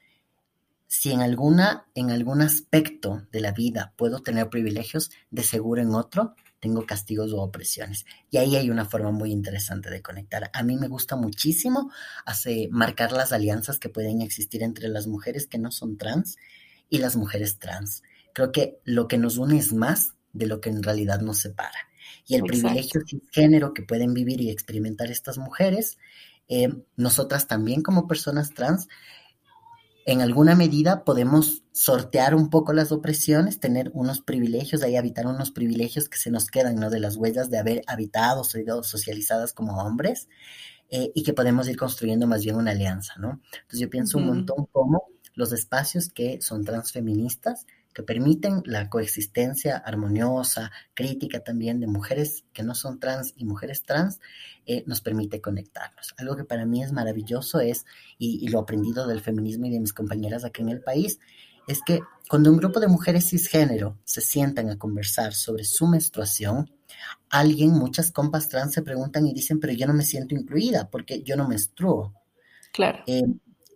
si en alguna, en algún aspecto de la vida puedo tener privilegios, de seguro en otro tengo castigos o opresiones. Y ahí hay una forma muy interesante de conectar. A mí me gusta muchísimo hace, marcar las alianzas que pueden existir entre las mujeres que no son trans y las mujeres trans. Creo que lo que nos une es más de lo que en realidad nos separa y el privilegio género que pueden vivir y experimentar estas mujeres, eh, nosotras también como personas trans, en alguna medida podemos sortear un poco las opresiones, tener unos privilegios, ahí habitar unos privilegios que se nos quedan, ¿no? De las huellas de haber habitado, sido socializadas como hombres, eh, y que podemos ir construyendo más bien una alianza, ¿no? Entonces yo pienso un montón como los espacios que son transfeministas que permiten la coexistencia armoniosa, crítica también de mujeres que no son trans y mujeres trans, eh, nos permite conectarnos. Algo que para mí es maravilloso es, y, lo aprendido del feminismo y de mis compañeras aquí en el país, es que cuando un grupo de mujeres cisgénero se sientan a conversar sobre su menstruación, alguien, muchas compas trans se preguntan y dicen, pero yo no me siento incluida porque yo no menstruo. Claro. Eh,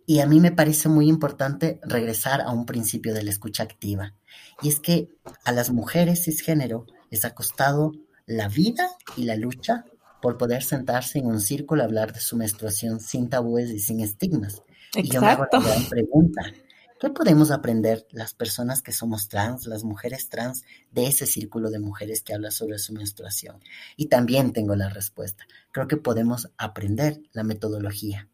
y a mí me parece muy importante regresar a un principio de la escucha activa. Y es que a las mujeres cisgénero les ha costado la vida y la lucha por poder sentarse en un círculo a hablar de su menstruación sin tabúes y sin estigmas. Y yo me hago la gran pregunta, ¿qué podemos aprender las personas que somos trans, las mujeres trans, de ese círculo de mujeres que habla sobre su menstruación? Y también tengo la respuesta. Creo que podemos aprender la metodología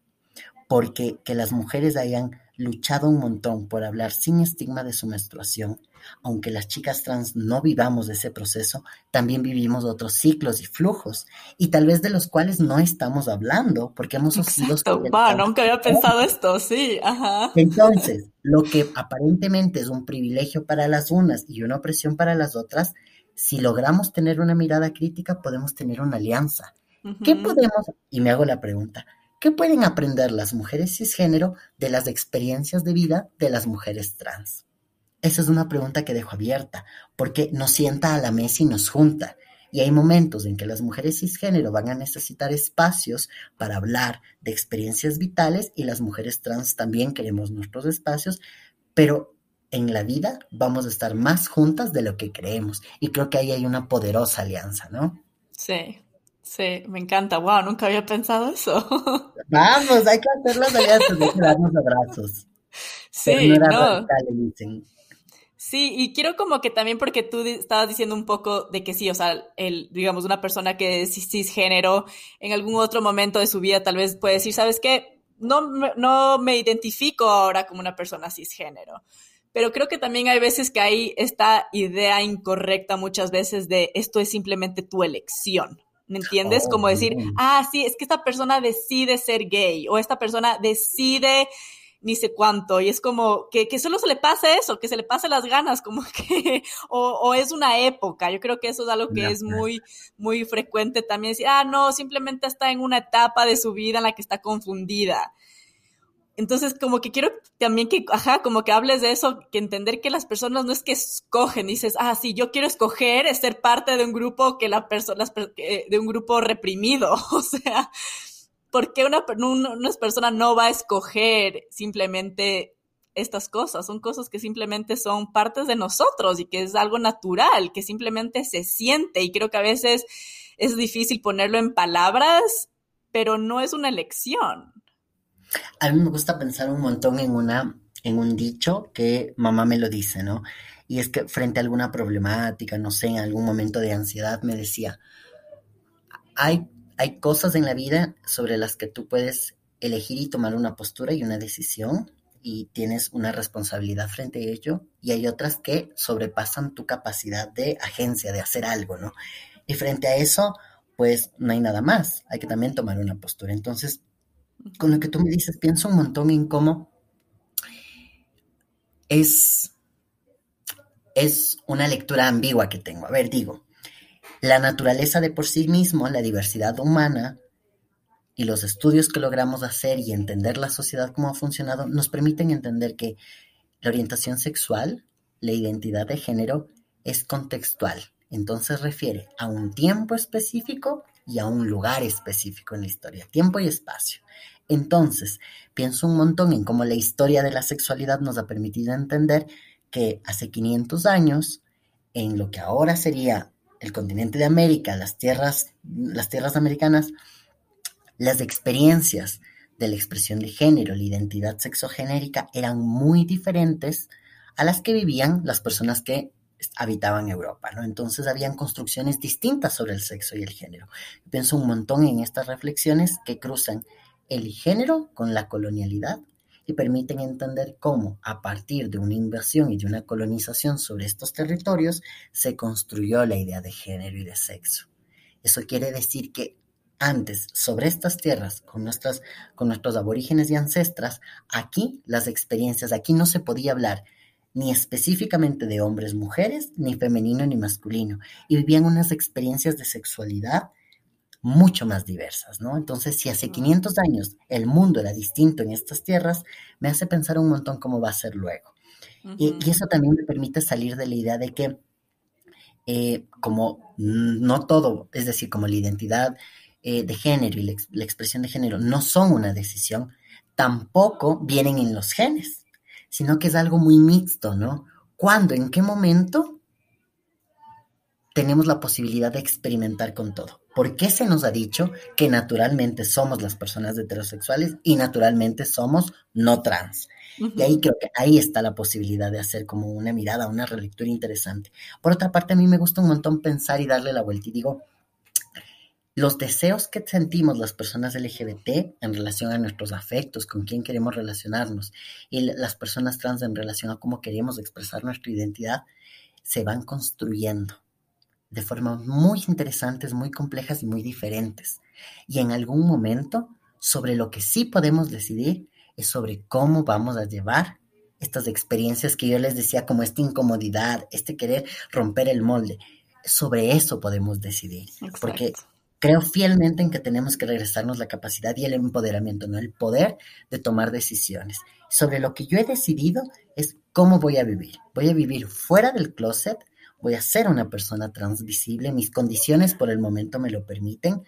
porque que las mujeres hayan luchado un montón por hablar sin estigma de su menstruación, aunque las chicas trans no vivamos ese proceso, también vivimos otros ciclos y flujos, y tal vez de los cuales no estamos hablando, porque hemos sido... Va, nunca había pensado esto, sí, ajá. Entonces, lo que aparentemente es un privilegio para las unas y una opresión para las otras, si logramos tener una mirada crítica, podemos tener una alianza. ¿Qué podemos, y me hago la pregunta, ¿Qué pueden aprender las mujeres cisgénero de las experiencias de vida de las mujeres trans? Esa es una pregunta que dejo abierta, porque nos sienta a la mesa y nos junta. Y hay momentos en que las mujeres cisgénero van a necesitar espacios para hablar de experiencias vitales y las mujeres trans también queremos nuestros espacios, pero en la vida vamos a estar más juntas de lo que creemos. Y creo que ahí hay una poderosa alianza, ¿no? Sí, Sí, me encanta. Wow, nunca había pensado eso. Vamos, hay que de darnos abrazos. Sí, no. Sí, y quiero como que también porque tú estabas diciendo un poco de que sí, o sea, el, digamos, una persona que es cisgénero en algún otro momento de su vida tal vez puede decir, ¿sabes qué? No, no me identifico ahora como una persona cisgénero. Pero creo que también hay veces que hay esta idea incorrecta muchas veces de esto es simplemente tu elección. ¿Me entiendes? como decir, oh, ah, sí, es que esta persona decide ser gay o esta persona decide ni sé cuánto. Y es como que, que solo se le pase eso, que se le pase las ganas, como que, o, o es una época. Yo creo que eso es algo que es muy, muy frecuente también. Decir, ah, no, simplemente está en una etapa de su vida en la que está confundida. Entonces, como que quiero también que, ajá, como que hables de eso, que entender que las personas no es que escogen, dices, ah, sí, yo quiero escoger es ser parte de un grupo que la persona, de un grupo reprimido, o sea, ¿por qué una, una persona no va a escoger simplemente estas cosas? Son cosas que simplemente son partes de nosotros y que es algo natural, que simplemente se siente y creo que a veces es difícil ponerlo en palabras, pero no es una elección. A mí me gusta pensar un montón en una en un dicho que mamá me lo dice, ¿no? Y es que frente a alguna problemática, no sé, en algún momento de ansiedad me decía, hay hay cosas en la vida sobre las que tú puedes elegir y tomar una postura y una decisión y tienes una responsabilidad frente a ello y hay otras que sobrepasan tu capacidad de agencia, de hacer algo, ¿no? Y frente a eso, pues no hay nada más, hay que también tomar una postura. Entonces, con lo que tú me dices, pienso un montón en cómo es, es una lectura ambigua que tengo. A ver, digo, la naturaleza de por sí mismo, la diversidad humana y los estudios que logramos hacer y entender la sociedad cómo ha funcionado nos permiten entender que la orientación sexual, la identidad de género, es contextual. Entonces refiere a un tiempo específico y a un lugar específico en la historia, tiempo y espacio. Entonces, pienso un montón en cómo la historia de la sexualidad nos ha permitido entender que hace 500 años, en lo que ahora sería el continente de América, las tierras, las tierras americanas, las experiencias de la expresión de género, la identidad sexogenérica eran muy diferentes a las que vivían las personas que habitaban Europa, ¿no? Entonces habían construcciones distintas sobre el sexo y el género. Pienso un montón en estas reflexiones que cruzan el género con la colonialidad y permiten entender cómo, a partir de una inversión y de una colonización sobre estos territorios, se construyó la idea de género y de sexo. Eso quiere decir que antes, sobre estas tierras, con, nuestras, con nuestros aborígenes y ancestras, aquí las experiencias, aquí no se podía hablar ni específicamente de hombres, mujeres, ni femenino ni masculino, y vivían unas experiencias de sexualidad mucho más diversas, ¿no? Entonces, si hace 500 años el mundo era distinto en estas tierras, me hace pensar un montón cómo va a ser luego. y, eso también me permite salir de la idea de que eh, como no todo, es decir, como la identidad eh, de género y la, expresión de género no son una decisión, tampoco vienen en los genes, sino que es algo muy mixto, ¿no? ¿Cuándo, en qué momento tenemos la posibilidad de experimentar con todo? ¿Por qué se nos ha dicho que naturalmente somos las personas heterosexuales y naturalmente somos no trans? Y ahí creo que ahí está la posibilidad de hacer como una mirada, una relectura interesante. Por otra parte, a mí me gusta un montón pensar y darle la vuelta y digo, los deseos que sentimos las personas LGBT en relación a nuestros afectos, con quién queremos relacionarnos, y las personas trans en relación a cómo queremos expresar nuestra identidad, se van construyendo de formas muy interesantes, muy complejas y muy diferentes. Y en algún momento, sobre lo que sí podemos decidir es sobre cómo vamos a llevar estas experiencias que yo les decía, como esta incomodidad, este querer romper el molde. Sobre eso podemos decidir. Porque creo fielmente en que tenemos que regresarnos la capacidad y el empoderamiento, no el poder de tomar decisiones. Sobre lo que yo he decidido es cómo voy a vivir. Voy a vivir fuera del closet, voy a ser una persona transvisible, mis condiciones por el momento me lo permiten,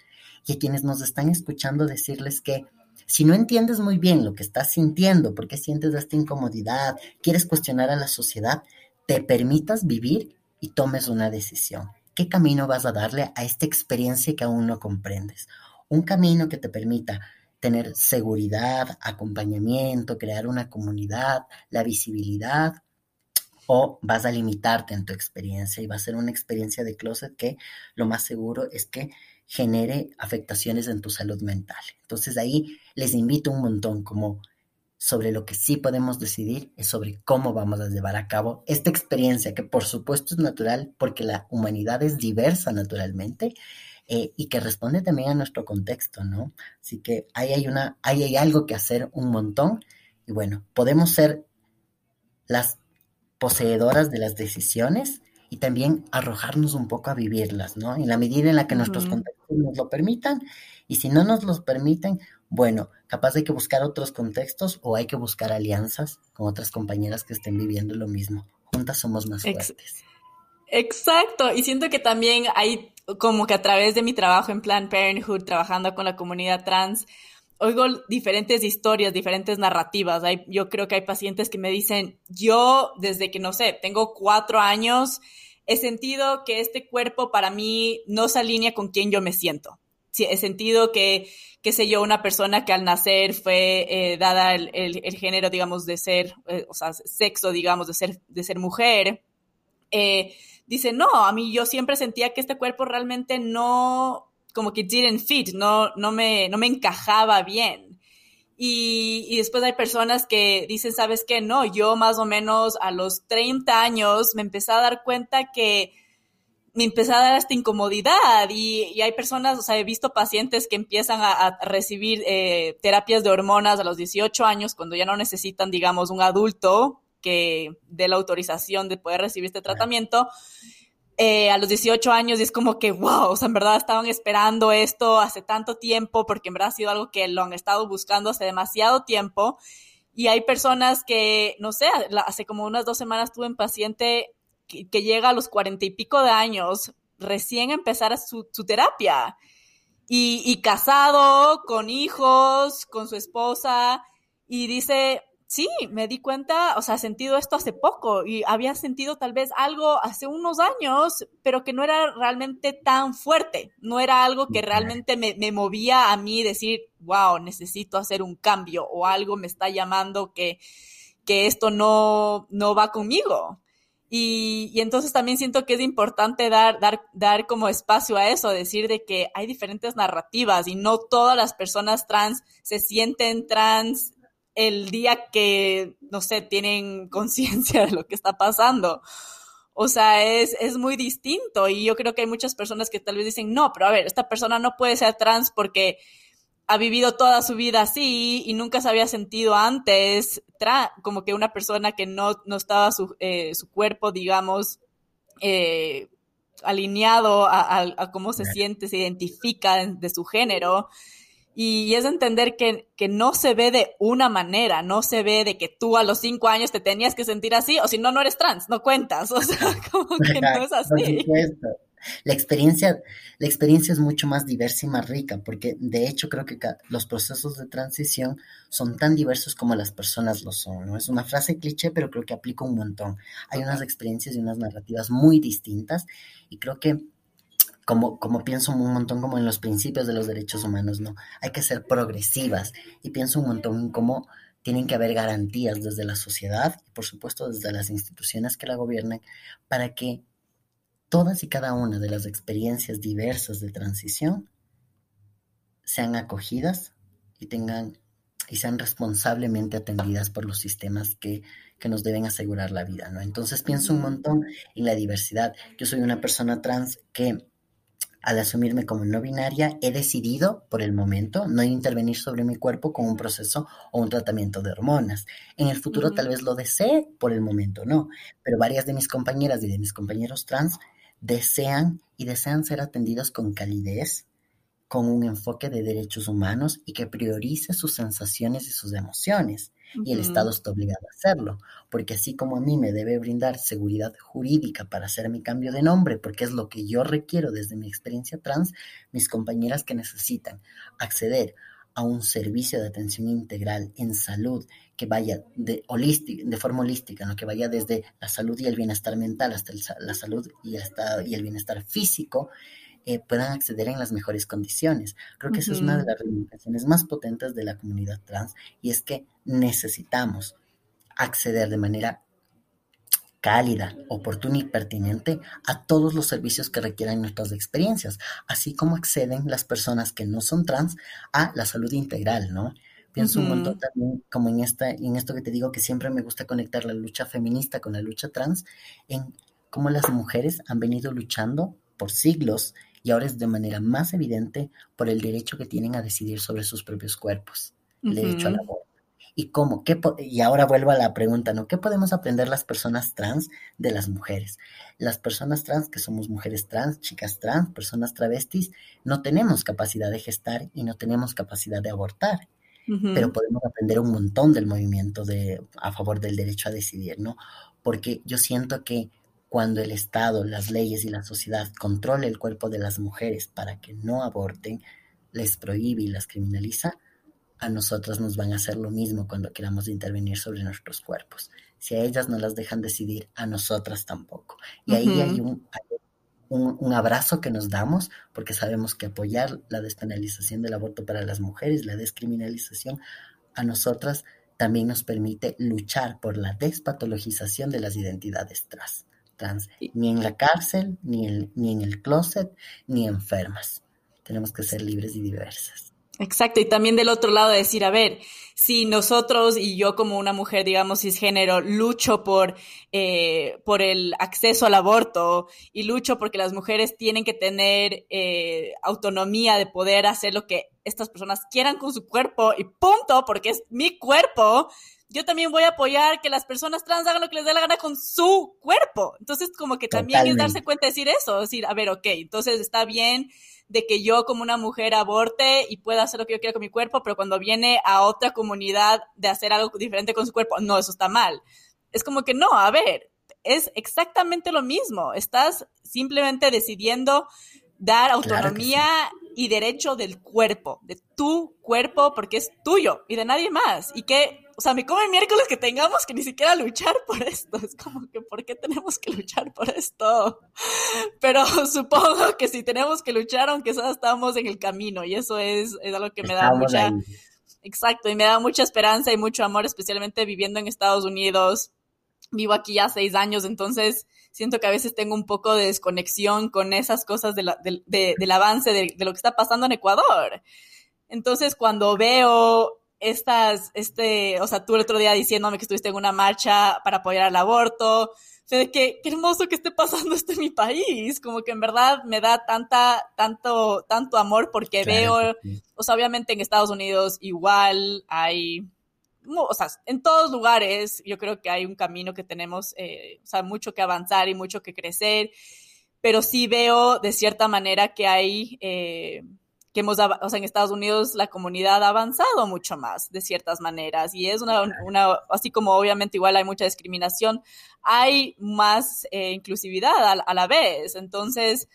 y a quienes nos están escuchando decirles que si no entiendes muy bien lo que estás sintiendo, por qué sientes esta incomodidad, quieres cuestionar a la sociedad, te permitas vivir y tomes una decisión. ¿Qué camino vas a darle a esta experiencia que aún no comprendes? Un camino que te permita tener seguridad, acompañamiento, crear una comunidad, la visibilidad, o vas a limitarte en tu experiencia y va a ser una experiencia de closet que lo más seguro es que genere afectaciones en tu salud mental. Entonces ahí les invito un montón como sobre lo que sí podemos decidir es sobre cómo vamos a llevar a cabo esta experiencia que por supuesto es natural porque la humanidad es diversa naturalmente eh, y que responde también a nuestro contexto, ¿no? Así que ahí hay, una, ahí hay algo que hacer un montón y bueno, podemos ser las poseedoras de las decisiones y también arrojarnos un poco a vivirlas, ¿no? En la medida en la que nuestros contextos nos lo permitan y si no nos los permiten, bueno, capaz hay que buscar otros contextos o hay que buscar alianzas con otras compañeras que estén viviendo lo mismo. Juntas somos más fuertes. Exacto, y siento que también hay como que a través de mi trabajo en Planned Parenthood, trabajando con la comunidad trans, oigo diferentes historias, diferentes narrativas. Hay, yo creo que hay pacientes que me dicen, yo desde que, no sé, tengo cuatro años, he sentido que este cuerpo para mí no se alinea con quien yo me siento. He sentido que, qué sé yo, una persona que al nacer fue eh, dada el, el, género, digamos, de ser, eh, o sea, sexo, digamos, de ser, de ser mujer, eh, dice, no, a mí yo siempre sentía que este cuerpo realmente no, como que didn't fit, no, no, me, no me encajaba bien. Y, y, después hay personas que dicen, ¿sabes qué? No, yo más o menos a los 30 años me empecé a dar cuenta que me empecé a dar esta incomodidad y, y hay personas, o sea, he visto pacientes que empiezan a, a recibir eh, terapias de hormonas a los 18 años cuando ya no necesitan, digamos, un adulto que dé la autorización de poder recibir este tratamiento eh, a los 18 años y es como que, wow, o sea, en verdad estaban esperando esto hace tanto tiempo porque en verdad ha sido algo que lo han estado buscando hace demasiado tiempo. Y hay personas que, no sé, hace como unas dos semanas tuve un paciente que, llega a los cuarenta y pico de años, recién empezar su, su terapia. Y, y casado, con hijos, con su esposa, y dice, sí, me di cuenta, o sea, he sentido esto hace poco y había sentido tal vez algo hace unos años, pero que no era realmente tan fuerte, no era algo que realmente me, me movía a mí decir, wow, necesito hacer un cambio o algo me está llamando que, que esto no, no va conmigo. Y, y, entonces también siento que es importante dar, dar, dar como espacio a eso, decir de que hay diferentes narrativas y no todas las personas trans se sienten trans el día que, no sé, tienen conciencia de lo que está pasando. O sea, es, es muy distinto y yo creo que hay muchas personas que tal vez dicen, no, pero a ver, esta persona no puede ser trans porque ha vivido toda su vida así y nunca se había sentido antes como que una persona que no, no estaba su, eh, su cuerpo, digamos, eh, alineado a, a, cómo se siente, se identifica de su género. Y es entender que, que, no se ve de una manera, no se ve de que tú a los cinco años te tenías que sentir así, o si no, no eres trans, no cuentas, o sea, como que no es así. La experiencia, la experiencia es mucho más diversa y más rica, porque de hecho creo que los procesos de transición son tan diversos como las personas lo son, ¿no? Es una frase cliché, pero creo que aplica un montón. Hay unas experiencias y unas narrativas muy distintas, y creo que como, como pienso un montón como en los principios de los derechos humanos, ¿no? Hay que ser progresivas y pienso un montón en cómo tienen que haber garantías desde la sociedad y por supuesto desde las instituciones que la gobiernan para que todas y cada una de las experiencias diversas de transición sean acogidas y tengan y sean responsablemente atendidas por los sistemas que, que, nos deben asegurar la vida, ¿no? Entonces pienso un montón en la diversidad. Yo soy una persona trans que al asumirme como no binaria, he decidido, por el momento, no intervenir sobre mi cuerpo con un proceso o un tratamiento de hormonas. En el futuro tal vez lo desee, por el momento no, pero varias de mis compañeras y de mis compañeros trans desean y desean ser atendidos con calidez, con un enfoque de derechos humanos y que priorice sus sensaciones y sus emociones. Y el Estado está obligado a hacerlo, porque así como a mí me debe brindar seguridad jurídica para hacer mi cambio de nombre, porque es lo que yo requiero desde mi experiencia trans, mis compañeras que necesitan acceder a un servicio de atención integral en salud que vaya de, de forma holística, ¿no? que vaya desde la salud y el bienestar mental hasta la salud y, hasta, y el bienestar físico, eh, puedan acceder en las mejores condiciones. Creo que esa es una de las reivindicaciones más potentes de la comunidad trans y es que necesitamos acceder de manera cálida, oportuna y pertinente a todos los servicios que requieran nuestras experiencias, así como acceden las personas que no son trans a la salud integral, ¿no? Pienso un montón también, como en, esta, en esto que te digo, que siempre me gusta conectar la lucha feminista con la lucha trans, en cómo las mujeres han venido luchando por siglos y ahora es de manera más evidente por el derecho que tienen a decidir sobre sus propios cuerpos, el derecho al aborto y cómo, qué, y ahora vuelvo a la pregunta, ¿no? ¿Qué podemos aprender las personas trans de las mujeres? Las personas trans, que somos mujeres trans, chicas trans, personas travestis, no tenemos capacidad de gestar y no tenemos capacidad de abortar. Pero podemos aprender un montón del movimiento de, a favor del derecho a decidir, ¿no? Porque yo siento que cuando el Estado, las leyes y la sociedad controle el cuerpo de las mujeres para que no aborten, les prohíbe y las criminaliza, a nosotras nos van a hacer lo mismo cuando queramos intervenir sobre nuestros cuerpos. Si a ellas no las dejan decidir, a nosotras tampoco. Y ahí hay, un, un, abrazo que nos damos porque sabemos que apoyar la despenalización del aborto para las mujeres, la descriminalización, a nosotras también nos permite luchar por la despatologización de las identidades trans. trans. Ni en la cárcel, ni ni en el closet, ni enfermas. Tenemos que ser libres y diversas. Exacto, y también del otro lado decir, a ver, si nosotros y yo como una mujer, digamos, cisgénero, lucho por, eh, por el acceso al aborto y lucho porque las mujeres tienen que tener eh, autonomía de poder hacer lo que estas personas quieran con su cuerpo y punto, porque es mi cuerpo, yo también voy a apoyar que las personas trans hagan lo que les dé la gana con su cuerpo. Entonces, como que también es darse cuenta de decir eso, decir, a ver, ok, entonces está bien de que yo como una mujer aborte y pueda hacer lo que yo quiera con mi cuerpo, pero cuando viene a otra comunidad de hacer algo diferente con su cuerpo, no, eso está mal. Es como que no, a ver, es exactamente lo mismo. Estás simplemente decidiendo dar autonomía y derecho del cuerpo, de tu cuerpo, porque es tuyo y de nadie más. Y que o sea, me come miércoles que tengamos que ni siquiera luchar por esto. Es como que, ¿por qué tenemos que luchar por esto? Pero supongo que si tenemos que luchar, aunque solo estamos en el camino, y eso es, es algo que me da mucha... Exacto, y me da mucha esperanza y mucho amor, especialmente viviendo en Estados Unidos. Vivo aquí ya seis años, entonces siento que a veces tengo un poco de desconexión con esas cosas de del avance de lo que está pasando en Ecuador. Entonces, cuando veo estas, este, o sea, tú el otro día diciéndome que estuviste en una marcha para apoyar al aborto, o sea, que qué hermoso que esté pasando esto en mi país, como que en verdad me da tanta, tanto, tanto amor porque veo, o sea, obviamente en Estados Unidos igual hay, o sea, en todos lugares yo creo que hay un camino que tenemos, eh, o sea, mucho que avanzar y mucho que crecer, pero sí veo de cierta manera que hay, eh, que hemos, o sea, en Estados Unidos la comunidad ha avanzado mucho más de ciertas maneras y es una, una así como obviamente igual hay mucha discriminación, hay más eh, inclusividad a, la vez. Entonces,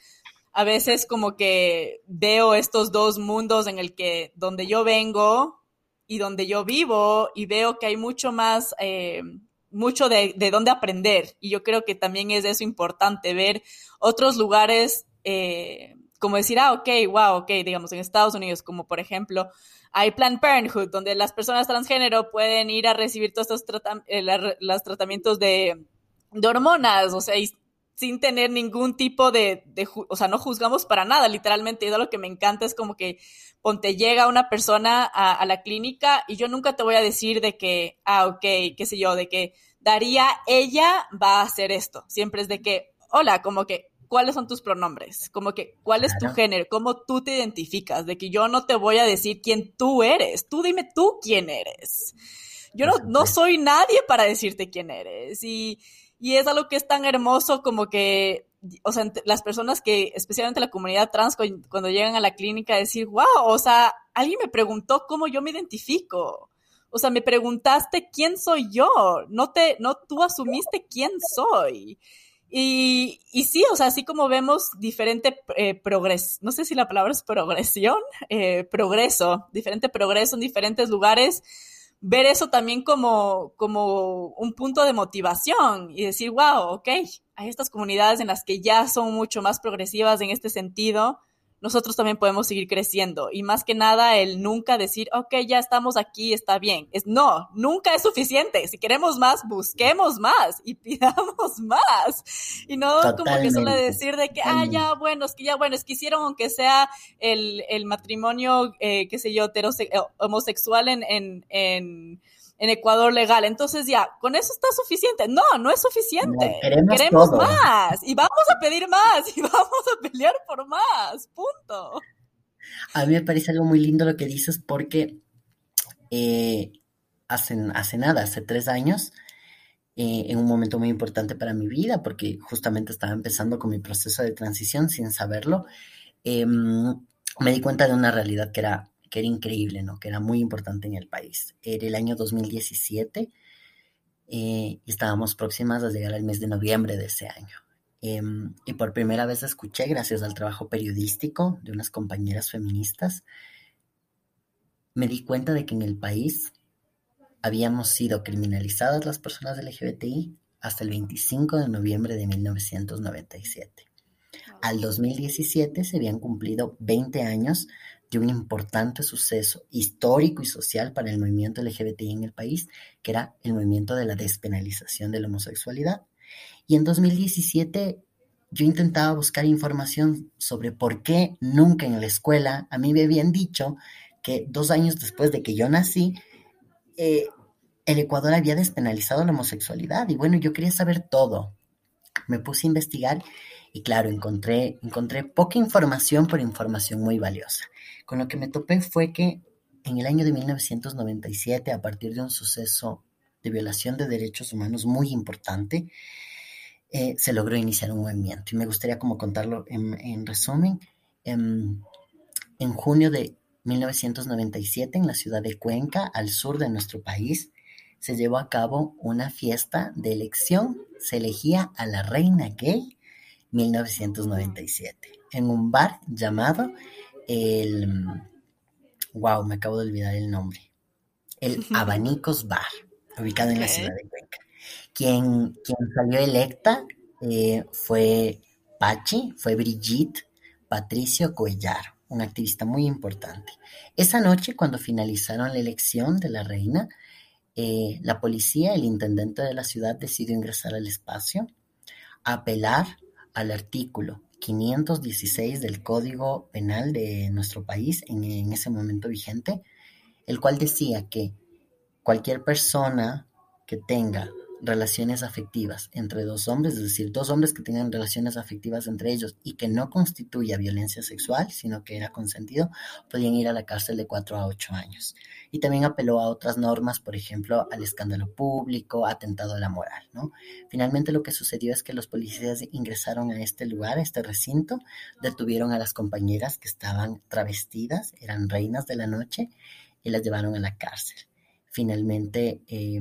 a veces como que veo estos dos mundos en el que donde yo vengo y donde yo vivo y veo que hay mucho más, eh, mucho de, de dónde aprender. Y yo creo que también es eso importante, ver otros lugares eh, como decir, ah, ok, wow, ok, digamos, en Estados Unidos, como por ejemplo, hay Planned Parenthood, donde las personas transgénero pueden ir a recibir todos estos eh, los tratamientos de, hormonas, o sea, sin tener ningún tipo de, de, o sea, no juzgamos para nada, literalmente, y lo que me encanta es como que, ponte, llega una persona a, a la clínica y yo nunca te voy a decir de que, ah, ok, qué sé yo, de que Daría, ella va a hacer esto, siempre es de que, hola, como que, cuáles son tus pronombres, como que cuál es tu género, cómo tú te identificas, de que yo no te voy a decir quién tú eres, tú dime tú quién eres. Yo no, no soy nadie para decirte quién eres. Y, y es algo que es tan hermoso como que, o sea, las personas que, especialmente la comunidad trans, cuando llegan a la clínica, decir, wow, o sea, alguien me preguntó cómo yo me identifico. O sea, me preguntaste quién soy yo, no te, no tú asumiste quién soy. Y, y, sí, o sea, así como vemos diferente eh, progreso, no sé si la palabra es progresión, eh, progreso, diferente progreso en diferentes lugares, ver eso también como, como un punto de motivación y decir, wow, ok, hay estas comunidades en las que ya son mucho más progresivas en este sentido, nosotros también podemos seguir creciendo. Y más que nada, el nunca decir, ok, ya estamos aquí, está bien. Es no, nunca es suficiente. Si queremos más, busquemos más y pidamos más. Y no como que solo decir de que, ah, ya, bueno, es que ya, bueno, es que hicieron aunque sea el, el matrimonio, eh, qué sé yo, eh, homosexual en, en, en en Ecuador legal. Entonces ya, con eso está suficiente. No, no es suficiente. queremos, más y vamos a pedir más y vamos a pelear por más. Punto. A mí me parece algo muy lindo lo que dices porque eh, hace, hace nada, hace tres años, eh, en un momento muy importante para mi vida, porque justamente estaba empezando con mi proceso de transición sin saberlo, em, me di cuenta de una realidad que era que era increíble, ¿no? Que era muy importante en el país. Era el año 2017 eh, y estábamos próximas a llegar al mes de noviembre de ese año. Em, y por primera vez escuché, gracias al trabajo periodístico de unas compañeras feministas, me di cuenta de que en el país habíamos sido criminalizadas las personas LGBTI hasta el 25 de noviembre de 1997. Al 2017 se habían cumplido 20 años de un importante suceso histórico y social para el movimiento LGBTI en el país, que era el movimiento de la despenalización de la homosexualidad. Y en 2017 yo intentaba buscar información sobre por qué nunca en la escuela a mí me habían dicho que dos años después de que yo nací, eh, el Ecuador había despenalizado la homosexualidad. Y bueno, yo quería saber todo. Me puse a investigar y claro, encontré, encontré poca información, pero información muy valiosa. Con lo que me topé fue que en el año de 1997, a partir de un suceso de violación de derechos humanos muy importante, eh, se logró iniciar un movimiento. Y me gustaría como contarlo en, resumen. En, en junio de 1997, en la ciudad de Cuenca, al sur de nuestro país, se llevó a cabo una fiesta de elección. Se elegía a la reina gay 1997 en un bar llamado el... Wow, me acabo de olvidar el nombre. El Abanicos Bar, ubicado en la ciudad de Cuenca. Quien, quien salió electa eh, fue Pachi, fue Brigitte Patricio Cuellar, un activista muy importante. Esa noche, cuando finalizaron la elección de la reina, eh, la policía, el intendente de la ciudad decidió ingresar al espacio, apelar al artículo 516 del Código Penal de nuestro país en, ese momento vigente, el cual decía que cualquier persona que tenga relaciones afectivas entre dos hombres, es decir, dos hombres que tengan relaciones afectivas entre ellos y que no constituya violencia sexual, sino que era consentido, podían ir a la cárcel de cuatro a ocho años. Y también apeló a otras normas, por ejemplo, al escándalo público, atentado a la moral, ¿no? Finalmente lo que sucedió es que los policías ingresaron a este lugar, a este recinto, detuvieron a las compañeras que estaban travestidas, eran reinas de la noche, y las llevaron a la cárcel. Finalmente, eh,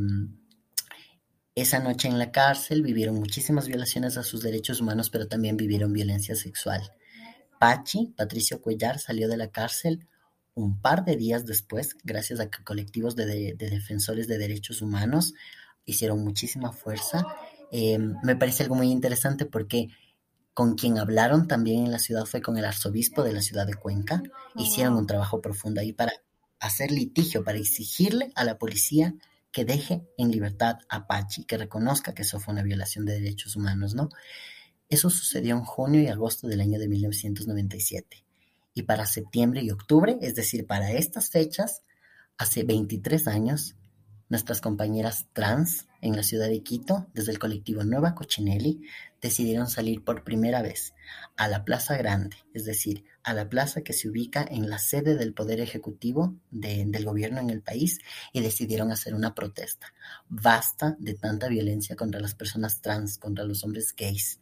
esa noche en la cárcel vivieron muchísimas violaciones a sus derechos humanos, pero también vivieron violencia sexual. Pachi, Patricio Cuellar, salió de la cárcel un par de días después, gracias a que colectivos de, defensores de derechos humanos hicieron muchísima fuerza. Em, me parece algo muy interesante porque con quien hablaron también en la ciudad fue con el arzobispo de la ciudad de Cuenca. Hicieron un trabajo profundo ahí para hacer litigio, para exigirle a la policía que deje en libertad a Pachi, que reconozca que eso fue una violación de derechos humanos, ¿no? Eso sucedió en junio y agosto del año de 1997. Y para septiembre y octubre, es decir, para estas fechas, hace 23 años, Nuestras compañeras trans en la ciudad de Quito, desde el colectivo Nueva Cochinelli, decidieron salir por primera vez a la Plaza Grande, es decir, a la plaza que se ubica en la sede del Poder Ejecutivo del gobierno en el país y decidieron hacer una protesta. Basta de tanta violencia contra las personas trans, contra los hombres gays.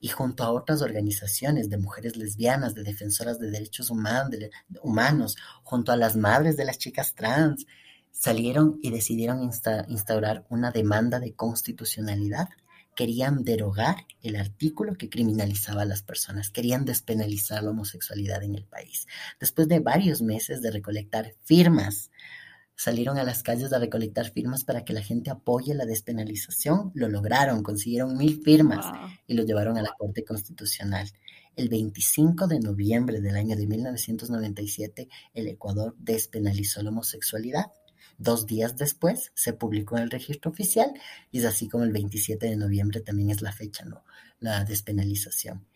Y junto a otras organizaciones de mujeres lesbianas, de defensoras de derechos humanos, junto a las madres de las chicas trans, salieron y decidieron instaurar una demanda de constitucionalidad querían derogar el artículo que criminalizaba a las personas, querían despenalizar la homosexualidad en el país. Después de varios meses de recolectar firmas, salieron a las calles a recolectar firmas para que la gente apoye la despenalización. Lo lograron, consiguieron mil firmas y lo llevaron a la Corte Constitucional. El 25 de noviembre del año de 1997, el Ecuador despenalizó la homosexualidad. Dos días después se publicó en el registro oficial y es así como el 27 de noviembre también es la fecha, ¿no? La despenalización.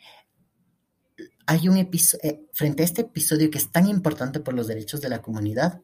Hay un episodio, eh, frente a este episodio que es tan importante por los derechos de la comunidad,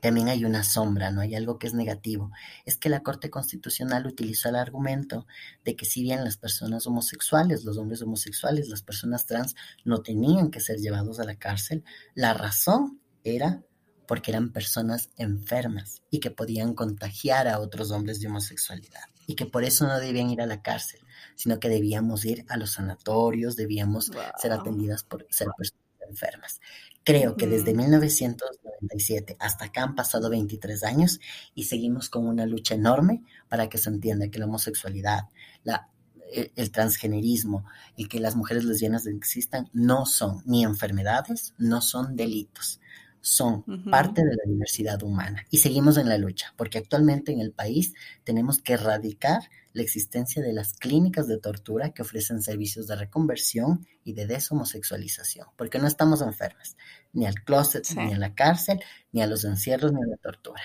también hay una sombra, ¿no? Hay algo que es negativo. Es que la Corte Constitucional utilizó el argumento de que si bien las personas homosexuales, los hombres homosexuales, las personas trans no tenían que ser llevados a la cárcel, la razón era porque eran personas enfermas y que podían contagiar a otros hombres de homosexualidad. Y que por eso no debían ir a la cárcel, sino que debíamos ir a los sanatorios, debíamos ser atendidas por ser personas enfermas. Creo que desde 1997 hasta acá han pasado 23 años y seguimos con una lucha enorme para que se entienda que la homosexualidad, la, el, el, transgenerismo y que las mujeres lesbianas existan no son ni enfermedades, no son delitos son parte de la diversidad humana y seguimos en la lucha, porque actualmente en el país tenemos que erradicar la existencia de las clínicas de tortura que ofrecen servicios de reconversión y de deshomosexualización, porque no estamos enfermas, ni al closet, ni a la cárcel, ni a los encierros, ni a la tortura.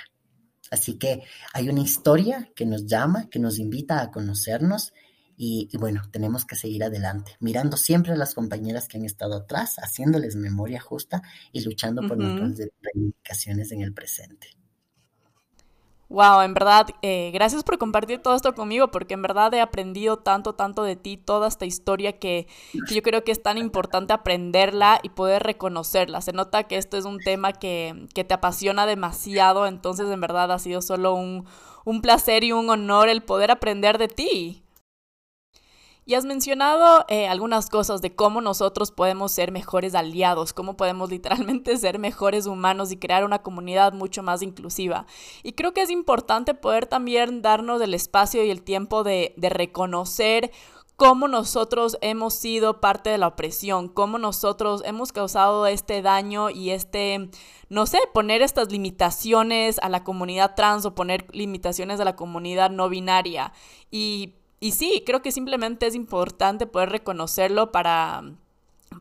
Así que hay una historia que nos llama, que nos invita a conocernos y, bueno, tenemos que seguir adelante, mirando siempre a las compañeras que han estado atrás, haciéndoles memoria justa y luchando por nuestras reivindicaciones en el presente. Wow, en verdad, eh, gracias por compartir todo esto conmigo, porque en verdad he aprendido tanto, tanto de ti, toda esta historia que, yo creo que es tan importante aprenderla y poder reconocerla. Se nota que esto es un tema que, que te apasiona demasiado, entonces en verdad ha sido solo un, un placer y un honor el poder aprender de ti. Y has mencionado eh, algunas cosas de cómo nosotros podemos ser mejores aliados, cómo podemos literalmente ser mejores humanos y crear una comunidad mucho más inclusiva. Y creo que es importante poder también darnos el espacio y el tiempo de, de reconocer cómo nosotros hemos sido parte de la opresión, cómo nosotros hemos causado este daño y este, no sé, poner estas limitaciones a la comunidad trans o poner limitaciones a la comunidad no binaria. Y y sí, creo que simplemente es importante poder reconocerlo para,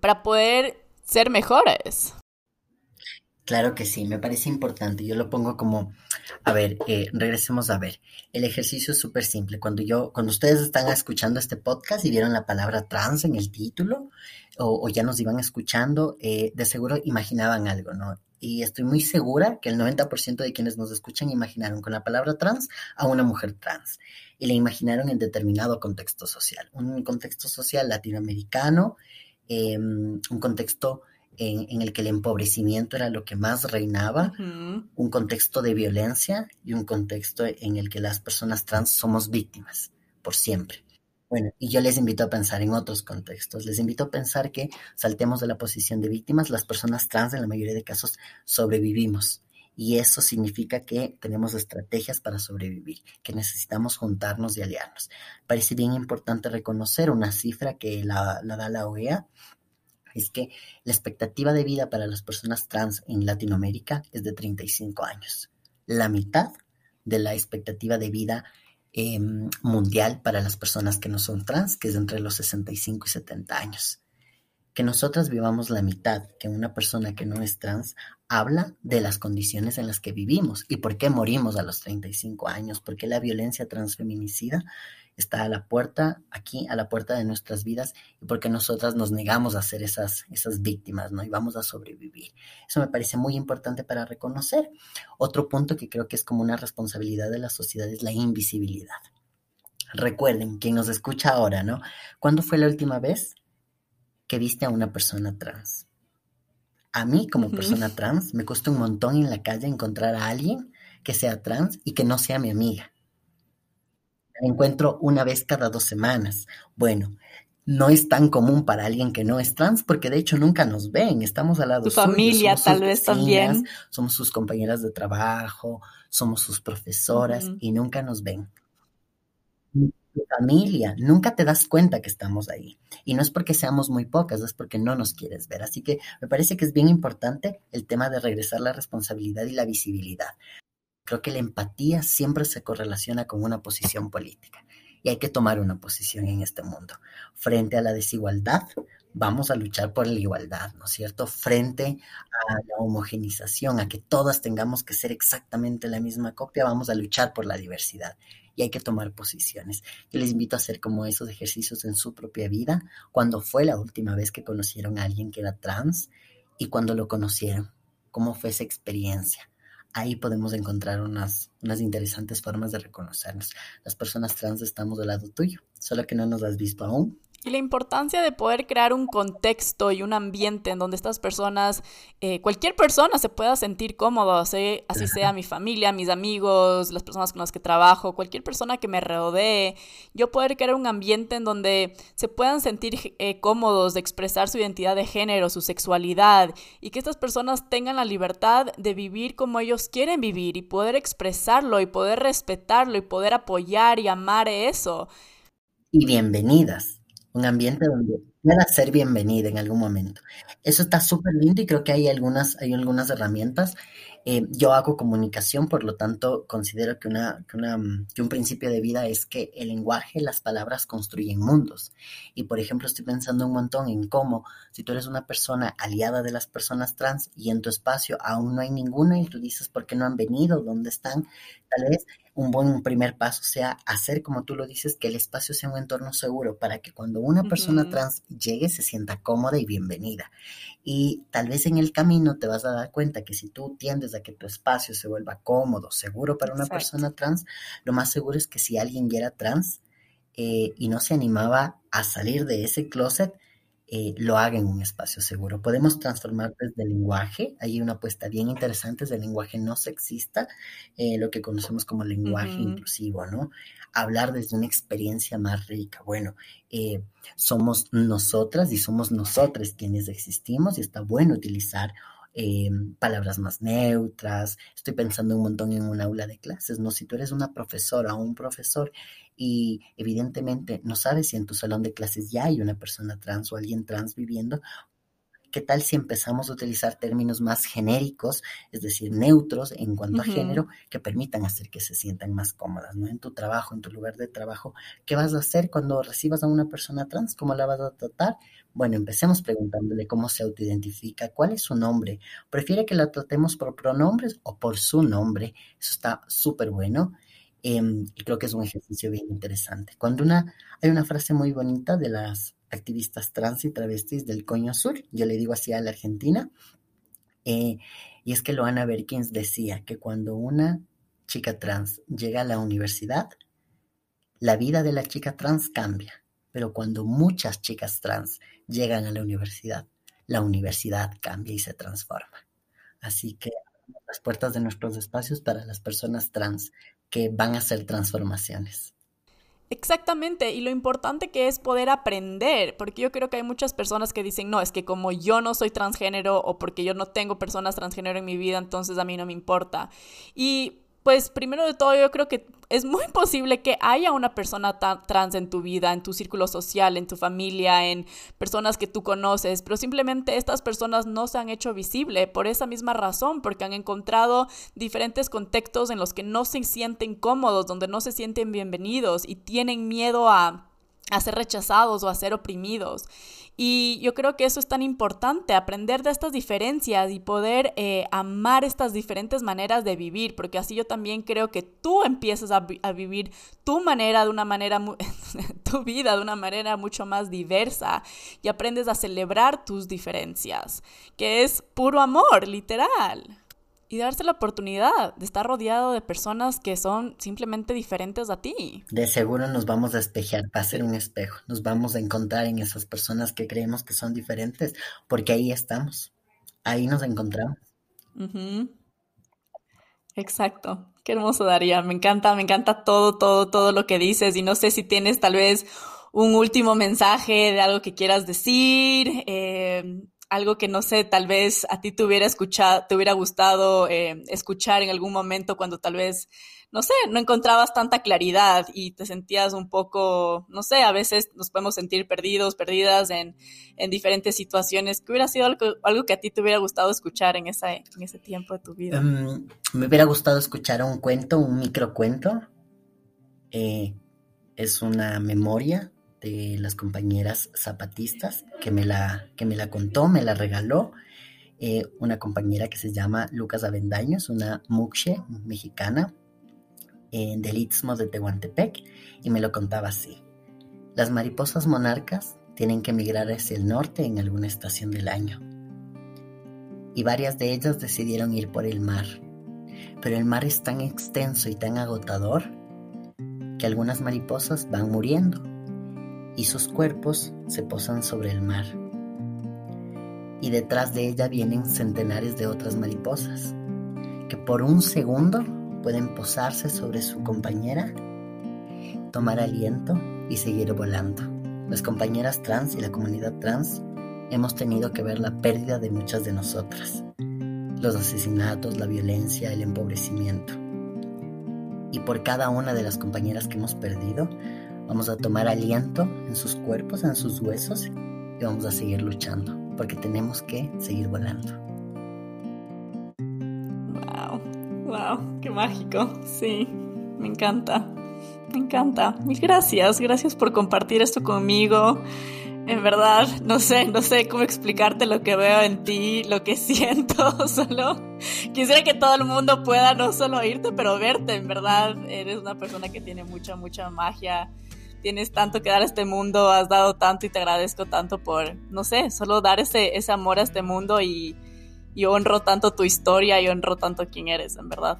para poder ser mejores. Claro que sí, me parece importante. Yo lo pongo como, a ver, eh, regresemos a ver. El ejercicio es súper simple. Cuando yo, cuando ustedes están escuchando este podcast y vieron la palabra trans en el título, o, ya nos iban escuchando, eh, de seguro imaginaban algo, ¿no? Y estoy muy segura que el 90% de quienes nos escuchan imaginaron con la palabra trans a una mujer trans y la imaginaron en determinado contexto social, un contexto social latinoamericano, em, un contexto en, el que el empobrecimiento era lo que más reinaba, un contexto de violencia y un contexto en el que las personas trans somos víctimas por siempre. Bueno, y yo les invito a pensar en otros contextos. Les invito a pensar que saltemos de la posición de víctimas, las personas trans en la mayoría de casos sobrevivimos y eso significa que tenemos estrategias para sobrevivir, que necesitamos juntarnos y aliarnos. Parece bien importante reconocer una cifra que la, da la OEA, es que la expectativa de vida para las personas trans en Latinoamérica es de 35 años. La mitad de la expectativa de vida em, mundial para las personas que no son trans, que es entre los 65 y 70 años. Que nosotras vivamos la mitad que una persona que no es trans habla de las condiciones en las que vivimos y por qué morimos a los 35 años, por qué la violencia transfeminicida está a la puerta, aquí a la puerta de nuestras vidas y por qué nosotras nos negamos a ser esas, esas víctimas, ¿no? Y vamos a sobrevivir. Eso me parece muy importante para reconocer. Otro punto que creo que es como una responsabilidad de la sociedad es la invisibilidad. Recuerden, quien nos escucha ahora, ¿no? ¿Cuándo fue la última vez que viste a una persona trans. A mí, como persona trans, me cuesta un montón en la calle encontrar a alguien que sea trans y que no sea mi amiga. La encuentro una vez cada dos semanas. Bueno, no es tan común para alguien que no es trans, porque de hecho nunca nos ven, estamos al lado de su familia, tal vez también. Somos sus compañeras de trabajo, somos sus profesoras y nunca nos ven. tu familia. Nunca te das cuenta que estamos ahí. Y no es porque seamos muy pocas, es porque no nos quieres ver. Así que me parece que es bien importante el tema de regresar la responsabilidad y la visibilidad. Creo que la empatía siempre se correlaciona con una posición política y hay que tomar una posición en este mundo. Frente a la desigualdad, vamos a luchar por la igualdad, ¿no es cierto? Frente a la homogenización, a que todas tengamos que ser exactamente la misma copia, vamos a luchar por la diversidad y hay que tomar posiciones. Yo les invito a hacer como esos ejercicios en su propia vida, cuando fue la última vez que conocieron a alguien que era trans y cuando lo conocieron, cómo fue esa experiencia. Ahí podemos encontrar unas, unas interesantes formas de reconocernos. Las personas trans estamos del lado tuyo, solo que no nos has visto aún, y la importancia de poder crear un contexto y un ambiente en donde estas personas, eh, cualquier persona se pueda sentir cómodo, así, así sea mi familia, mis amigos, las personas con las que trabajo, cualquier persona que me rodee, yo poder crear un ambiente en donde se puedan sentir eh, cómodos de expresar su identidad de género, su sexualidad, y que estas personas tengan la libertad de vivir como ellos quieren vivir y poder expresarlo y poder respetarlo y poder apoyar y amar eso. Y bienvenidas un ambiente donde pueda ser bienvenida en algún momento. Eso está súper lindo y creo que hay algunas, hay algunas herramientas. Eh, yo hago comunicación, por lo tanto, considero que, una, que, una, que un principio de vida es que el lenguaje, las palabras construyen mundos. Y, por ejemplo, estoy pensando un montón en cómo, si tú eres una persona aliada de las personas trans y en tu espacio aún no hay ninguna y tú dices, ¿por qué no han venido? ¿Dónde están? Tal vez un buen primer paso sea hacer, como tú lo dices, que el espacio sea un entorno seguro para que cuando una persona trans llegue se sienta cómoda y bienvenida. Y tal vez en el camino te vas a dar cuenta que si tú tiendes a que tu espacio se vuelva cómodo, seguro para una persona trans, lo más seguro es que si alguien ya era trans eh, y no se animaba a salir de ese closet, eh, lo haga en un espacio seguro. Podemos transformar desde el lenguaje, hay una apuesta bien interesante del lenguaje no sexista, eh, lo que conocemos como lenguaje inclusivo, ¿no? Hablar desde una experiencia más rica. Bueno, eh, somos nosotras y somos nosotros quienes existimos y está bueno utilizar palabras más neutras. Estoy pensando un montón en un aula de clases, ¿no? Si tú eres una profesora o un profesor y evidentemente no sabes si en tu salón de clases ya hay una persona trans o alguien trans viviendo, ¿Qué tal si empezamos a utilizar términos más genéricos, es decir, neutros en cuanto a género, que permitan hacer que se sientan más cómodas, ¿no? En tu trabajo, en tu lugar de trabajo, ¿qué vas a hacer cuando recibas a una persona trans? ¿Cómo la vas a tratar? Bueno, empecemos preguntándole cómo se autoidentifica, cuál es su nombre. ¿Prefiere que la tratemos por pronombres o por su nombre? Eso está súper bueno. Em, y creo que es un ejercicio bien interesante. Cuando una, hay una frase muy bonita de las activistas trans y travestis del Coño Sur, yo le digo así a la Argentina, eh, y es que Loana Berkins decía que cuando una chica trans llega a la universidad, la vida de la chica trans cambia, pero cuando muchas chicas trans llegan a la universidad, la universidad cambia y se transforma. Así que las puertas de nuestros espacios para las personas trans que van a hacer transformaciones. Exactamente, y lo importante que es poder aprender, porque yo creo que hay muchas personas que dicen, no, es que como yo no soy transgénero o porque yo no tengo personas transgénero en mi vida, entonces a mí no me importa. Y pues primero de todo yo creo que es muy posible que haya una persona trans en tu vida, en tu círculo social, en tu familia, en personas que tú conoces, pero simplemente estas personas no se han hecho visible por esa misma razón, porque han encontrado diferentes contextos en los que no se sienten cómodos, donde no se sienten bienvenidos y tienen miedo a, a ser rechazados o a ser oprimidos. Y yo creo que eso es tan importante, aprender de estas diferencias y poder eh, amar estas diferentes maneras de vivir, porque así yo también creo que tú empiezas a, vivir tu manera de una manera, tu vida de una manera mucho más diversa y aprendes a celebrar tus diferencias, que es puro amor, literal y darse la oportunidad de estar rodeado de personas que son simplemente diferentes a ti. De seguro nos vamos a espejear, va a ser un espejo, nos vamos a encontrar en esas personas que creemos que son diferentes, porque ahí estamos, ahí nos encontramos. Exacto, qué hermoso Daría, me encanta, me encanta todo, todo, todo lo que dices. Y no sé si tienes tal vez un último mensaje de algo que quieras decir, eh, algo que no sé, tal vez a ti te hubiera escuchado, te hubiera gustado eh, escuchar en algún momento cuando tal vez, no sé, no encontrabas tanta claridad y te sentías un poco, no sé, a veces nos podemos sentir perdidos, perdidas en, en diferentes situaciones. ¿Qué hubiera sido algo, algo, que a ti te hubiera gustado escuchar en, esa, en ese tiempo de tu vida? Um, me hubiera gustado escuchar un cuento, un microcuento. Eh, es una memoria de las compañeras zapatistas que me la, que me la contó, me la regaló. Eh, una compañera que se llama Lucas Avendaños, una muxe mexicana eh, del Istmo de Tehuantepec, y me lo contaba así. Las mariposas monarcas tienen que migrar hacia el norte en alguna estación del año. Y varias de ellas decidieron ir por el mar. Pero el mar es tan extenso y tan agotador que algunas mariposas van muriendo y sus cuerpos se posan sobre el mar. Y detrás de ella vienen centenares de otras mariposas, que por un segundo pueden posarse sobre su compañera, tomar aliento y seguir volando. Las compañeras trans y la comunidad trans hemos tenido que ver la pérdida de muchas de nosotras, los asesinatos, la violencia, el empobrecimiento. Y por cada una de las compañeras que hemos perdido, Vamos a tomar aliento en sus cuerpos, en sus huesos y vamos a seguir luchando porque tenemos que seguir volando. Wow, wow, qué mágico. Sí, me encanta. Me encanta. Mil gracias. Gracias por compartir esto conmigo. En verdad, no sé, no sé cómo explicarte lo que veo en ti, lo que siento, solo quisiera que todo el mundo pueda no solo oírte, pero verte, en verdad, eres una persona que tiene mucha, mucha magia tienes tanto que dar a este mundo, has dado tanto y te agradezco tanto por, no sé, solo dar ese, ese amor a este mundo y, y honro tanto tu historia y honro tanto quién eres, en verdad.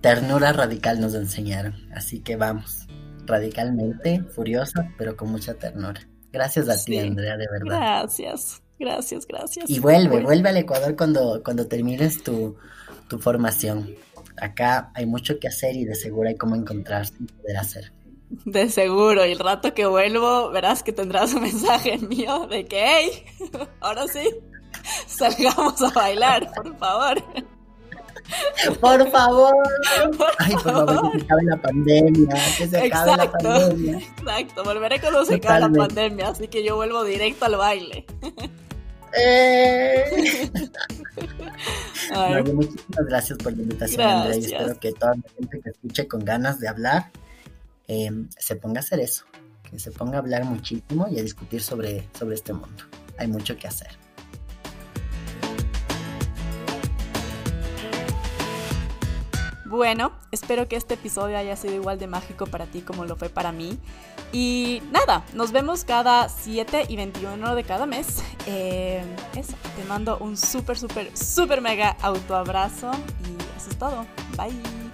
Ternura radical nos enseñaron, así que vamos, radicalmente, furiosa, pero con mucha ternura. Gracias a ti, Andrea, de verdad. Gracias, gracias, gracias. Y vuelve, vuelve al Ecuador cuando, cuando termines tu, tu formación. Acá hay mucho que hacer y de seguro hay cómo encontrarse y poder hacer. De seguro, y el rato que vuelvo verás que tendrás un mensaje mío de que, hey, ahora sí, salgamos a bailar, por favor. Por favor. Ay, por favor, que se acabe la pandemia, que se acabe la pandemia. Exacto, volveré cuando se acabe la pandemia, así que yo vuelvo directo al baile. Eh. muchísimas gracias por la invitación, Andrea, y espero que toda la gente que escuche con ganas de hablar Em, se ponga a hacer eso, que se ponga a hablar muchísimo y a discutir sobre, sobre este mundo. Hay mucho que hacer. Bueno, espero que este episodio haya sido igual de mágico para ti como lo fue para mí. Y nada, nos vemos cada 7 y 21 de cada mes. Em, eso, te mando un súper, súper, súper mega autoabrazo y eso es todo. Bye.